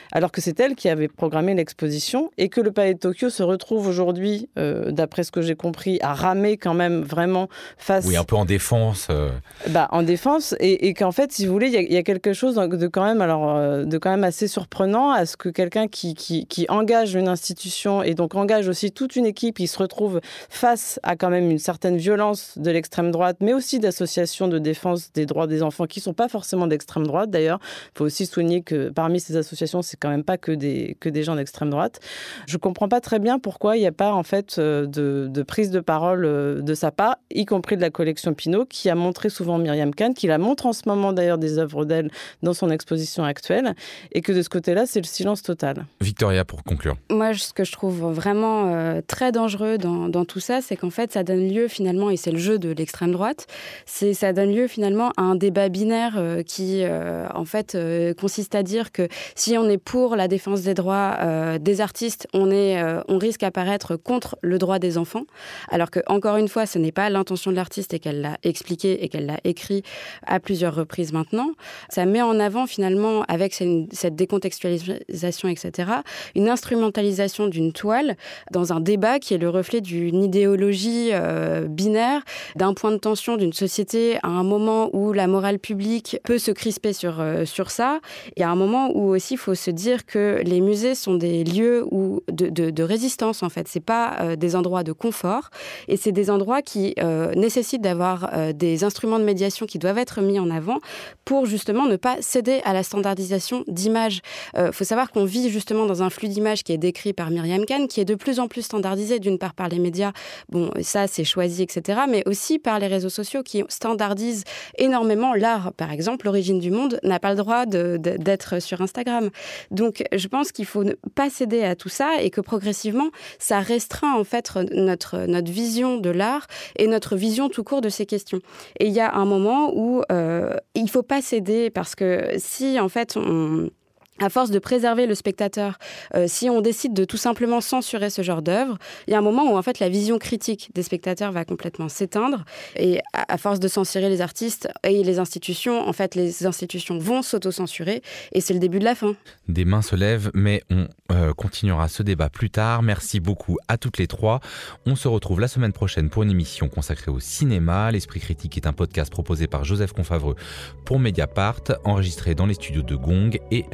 alors que c'est elle qui avait programmé l'exposition et que le Palais de Tokyo se retrouve aujourd'hui, euh, d'après ce que j'ai compris, à ramer quand même vraiment face. Oui, un peu en défense. Euh. Bah, en défense et, qu'en fait, si vous voulez, il y, a quelque chose de quand même, alors, euh, de quand même assez surprenant à ce que quelqu'un qui, qui, qui, engage une institution et donc engage aussi toute une équipe qui se retrouve face à quand même une certaine violence de l'extrême droite, mais aussi d'associations de défense des droits des enfants qui sont pas forcément d'extrême droite d'ailleurs. Il faut aussi souligner que parmi ces associations, c'est quand même pas que des, que des gens d'extrême droite. Je comprends pas très bien pourquoi il n'y a pas en fait euh, de, de, prise de parole euh, de sa part, y compris de la collection Pinot, qui a montré souvent Myriam Kahn, qui la montre en ce moment d'ailleurs des œuvres d'elle dans son exposition actuelle, et que de ce côté-là, c'est le silence total. Victoria, pour conclure. Moi, ce que je trouve vraiment euh, très dangereux dans, dans tout ça, c'est qu'en fait, ça donne lieu finalement, et c'est le jeu de l'extrême droite, c'est ça donne lieu finalement à un débat binaire qui, en fait, consiste à dire que si on est pour la défense des droits euh, des artistes, on, est, euh, on risque à paraître contre le droit des enfants. Alors que, encore une fois, ce n'est pas l'intention de l'artiste et qu'elle l'a expliqué et qu'elle l'a écrit à plusieurs reprises maintenant. Ça met en avant, finalement, avec cette décontextualisation, etc., une instrumentalisation d'une toile dans un débat qui est le reflet d'une idéologie euh, binaire, d'un point de tension d'une société à un moment où la morale publique peut se crisper sur, sur ça, et à un moment où aussi il faut se dire que les musées sont des lieux où de, résistance, en fait. C'est pas euh, des endroits de confort. Et c'est des endroits qui euh, nécessitent d'avoir euh, des instruments de médiation qui doivent être mis en avant pour justement ne pas céder à la standardisation d'images. Il faut savoir qu'on vit justement dans un flux d'images qui est décrit par Myriam Kahn, qui est de plus en plus standardisé, d'une part par les médias, bon, ça c'est choisi, etc., mais aussi par les réseaux sociaux qui standardisent énormément l'art. Par exemple, l'origine du monde n'a pas le droit d'être sur Instagram. Donc, je pense qu'il faut ne pas céder à tout ça et que progressivement, ça restreint en fait notre, notre vision de l'art et notre vision tout court de ces questions. Et il y a un moment où euh, il ne faut pas céder parce que si en fait on à force de préserver le spectateur, euh, si on décide de tout simplement censurer ce genre d'œuvre, il y a un moment où en fait la vision critique des spectateurs va complètement s'éteindre et à, force de censurer les artistes et les institutions, en fait les institutions vont s'auto-censurer et c'est le début de la fin. Des mains se lèvent, mais on euh, continuera ce débat plus tard. Merci beaucoup à toutes les trois. On se retrouve la semaine prochaine pour une émission consacrée au cinéma. L'Esprit critique est un podcast proposé par Joseph Confavreux pour Mediapart, enregistré dans les studios de Gong et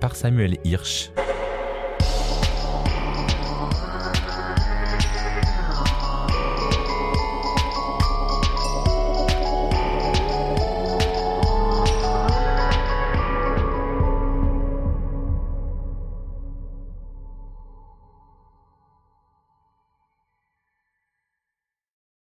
par Samuel Hirsch.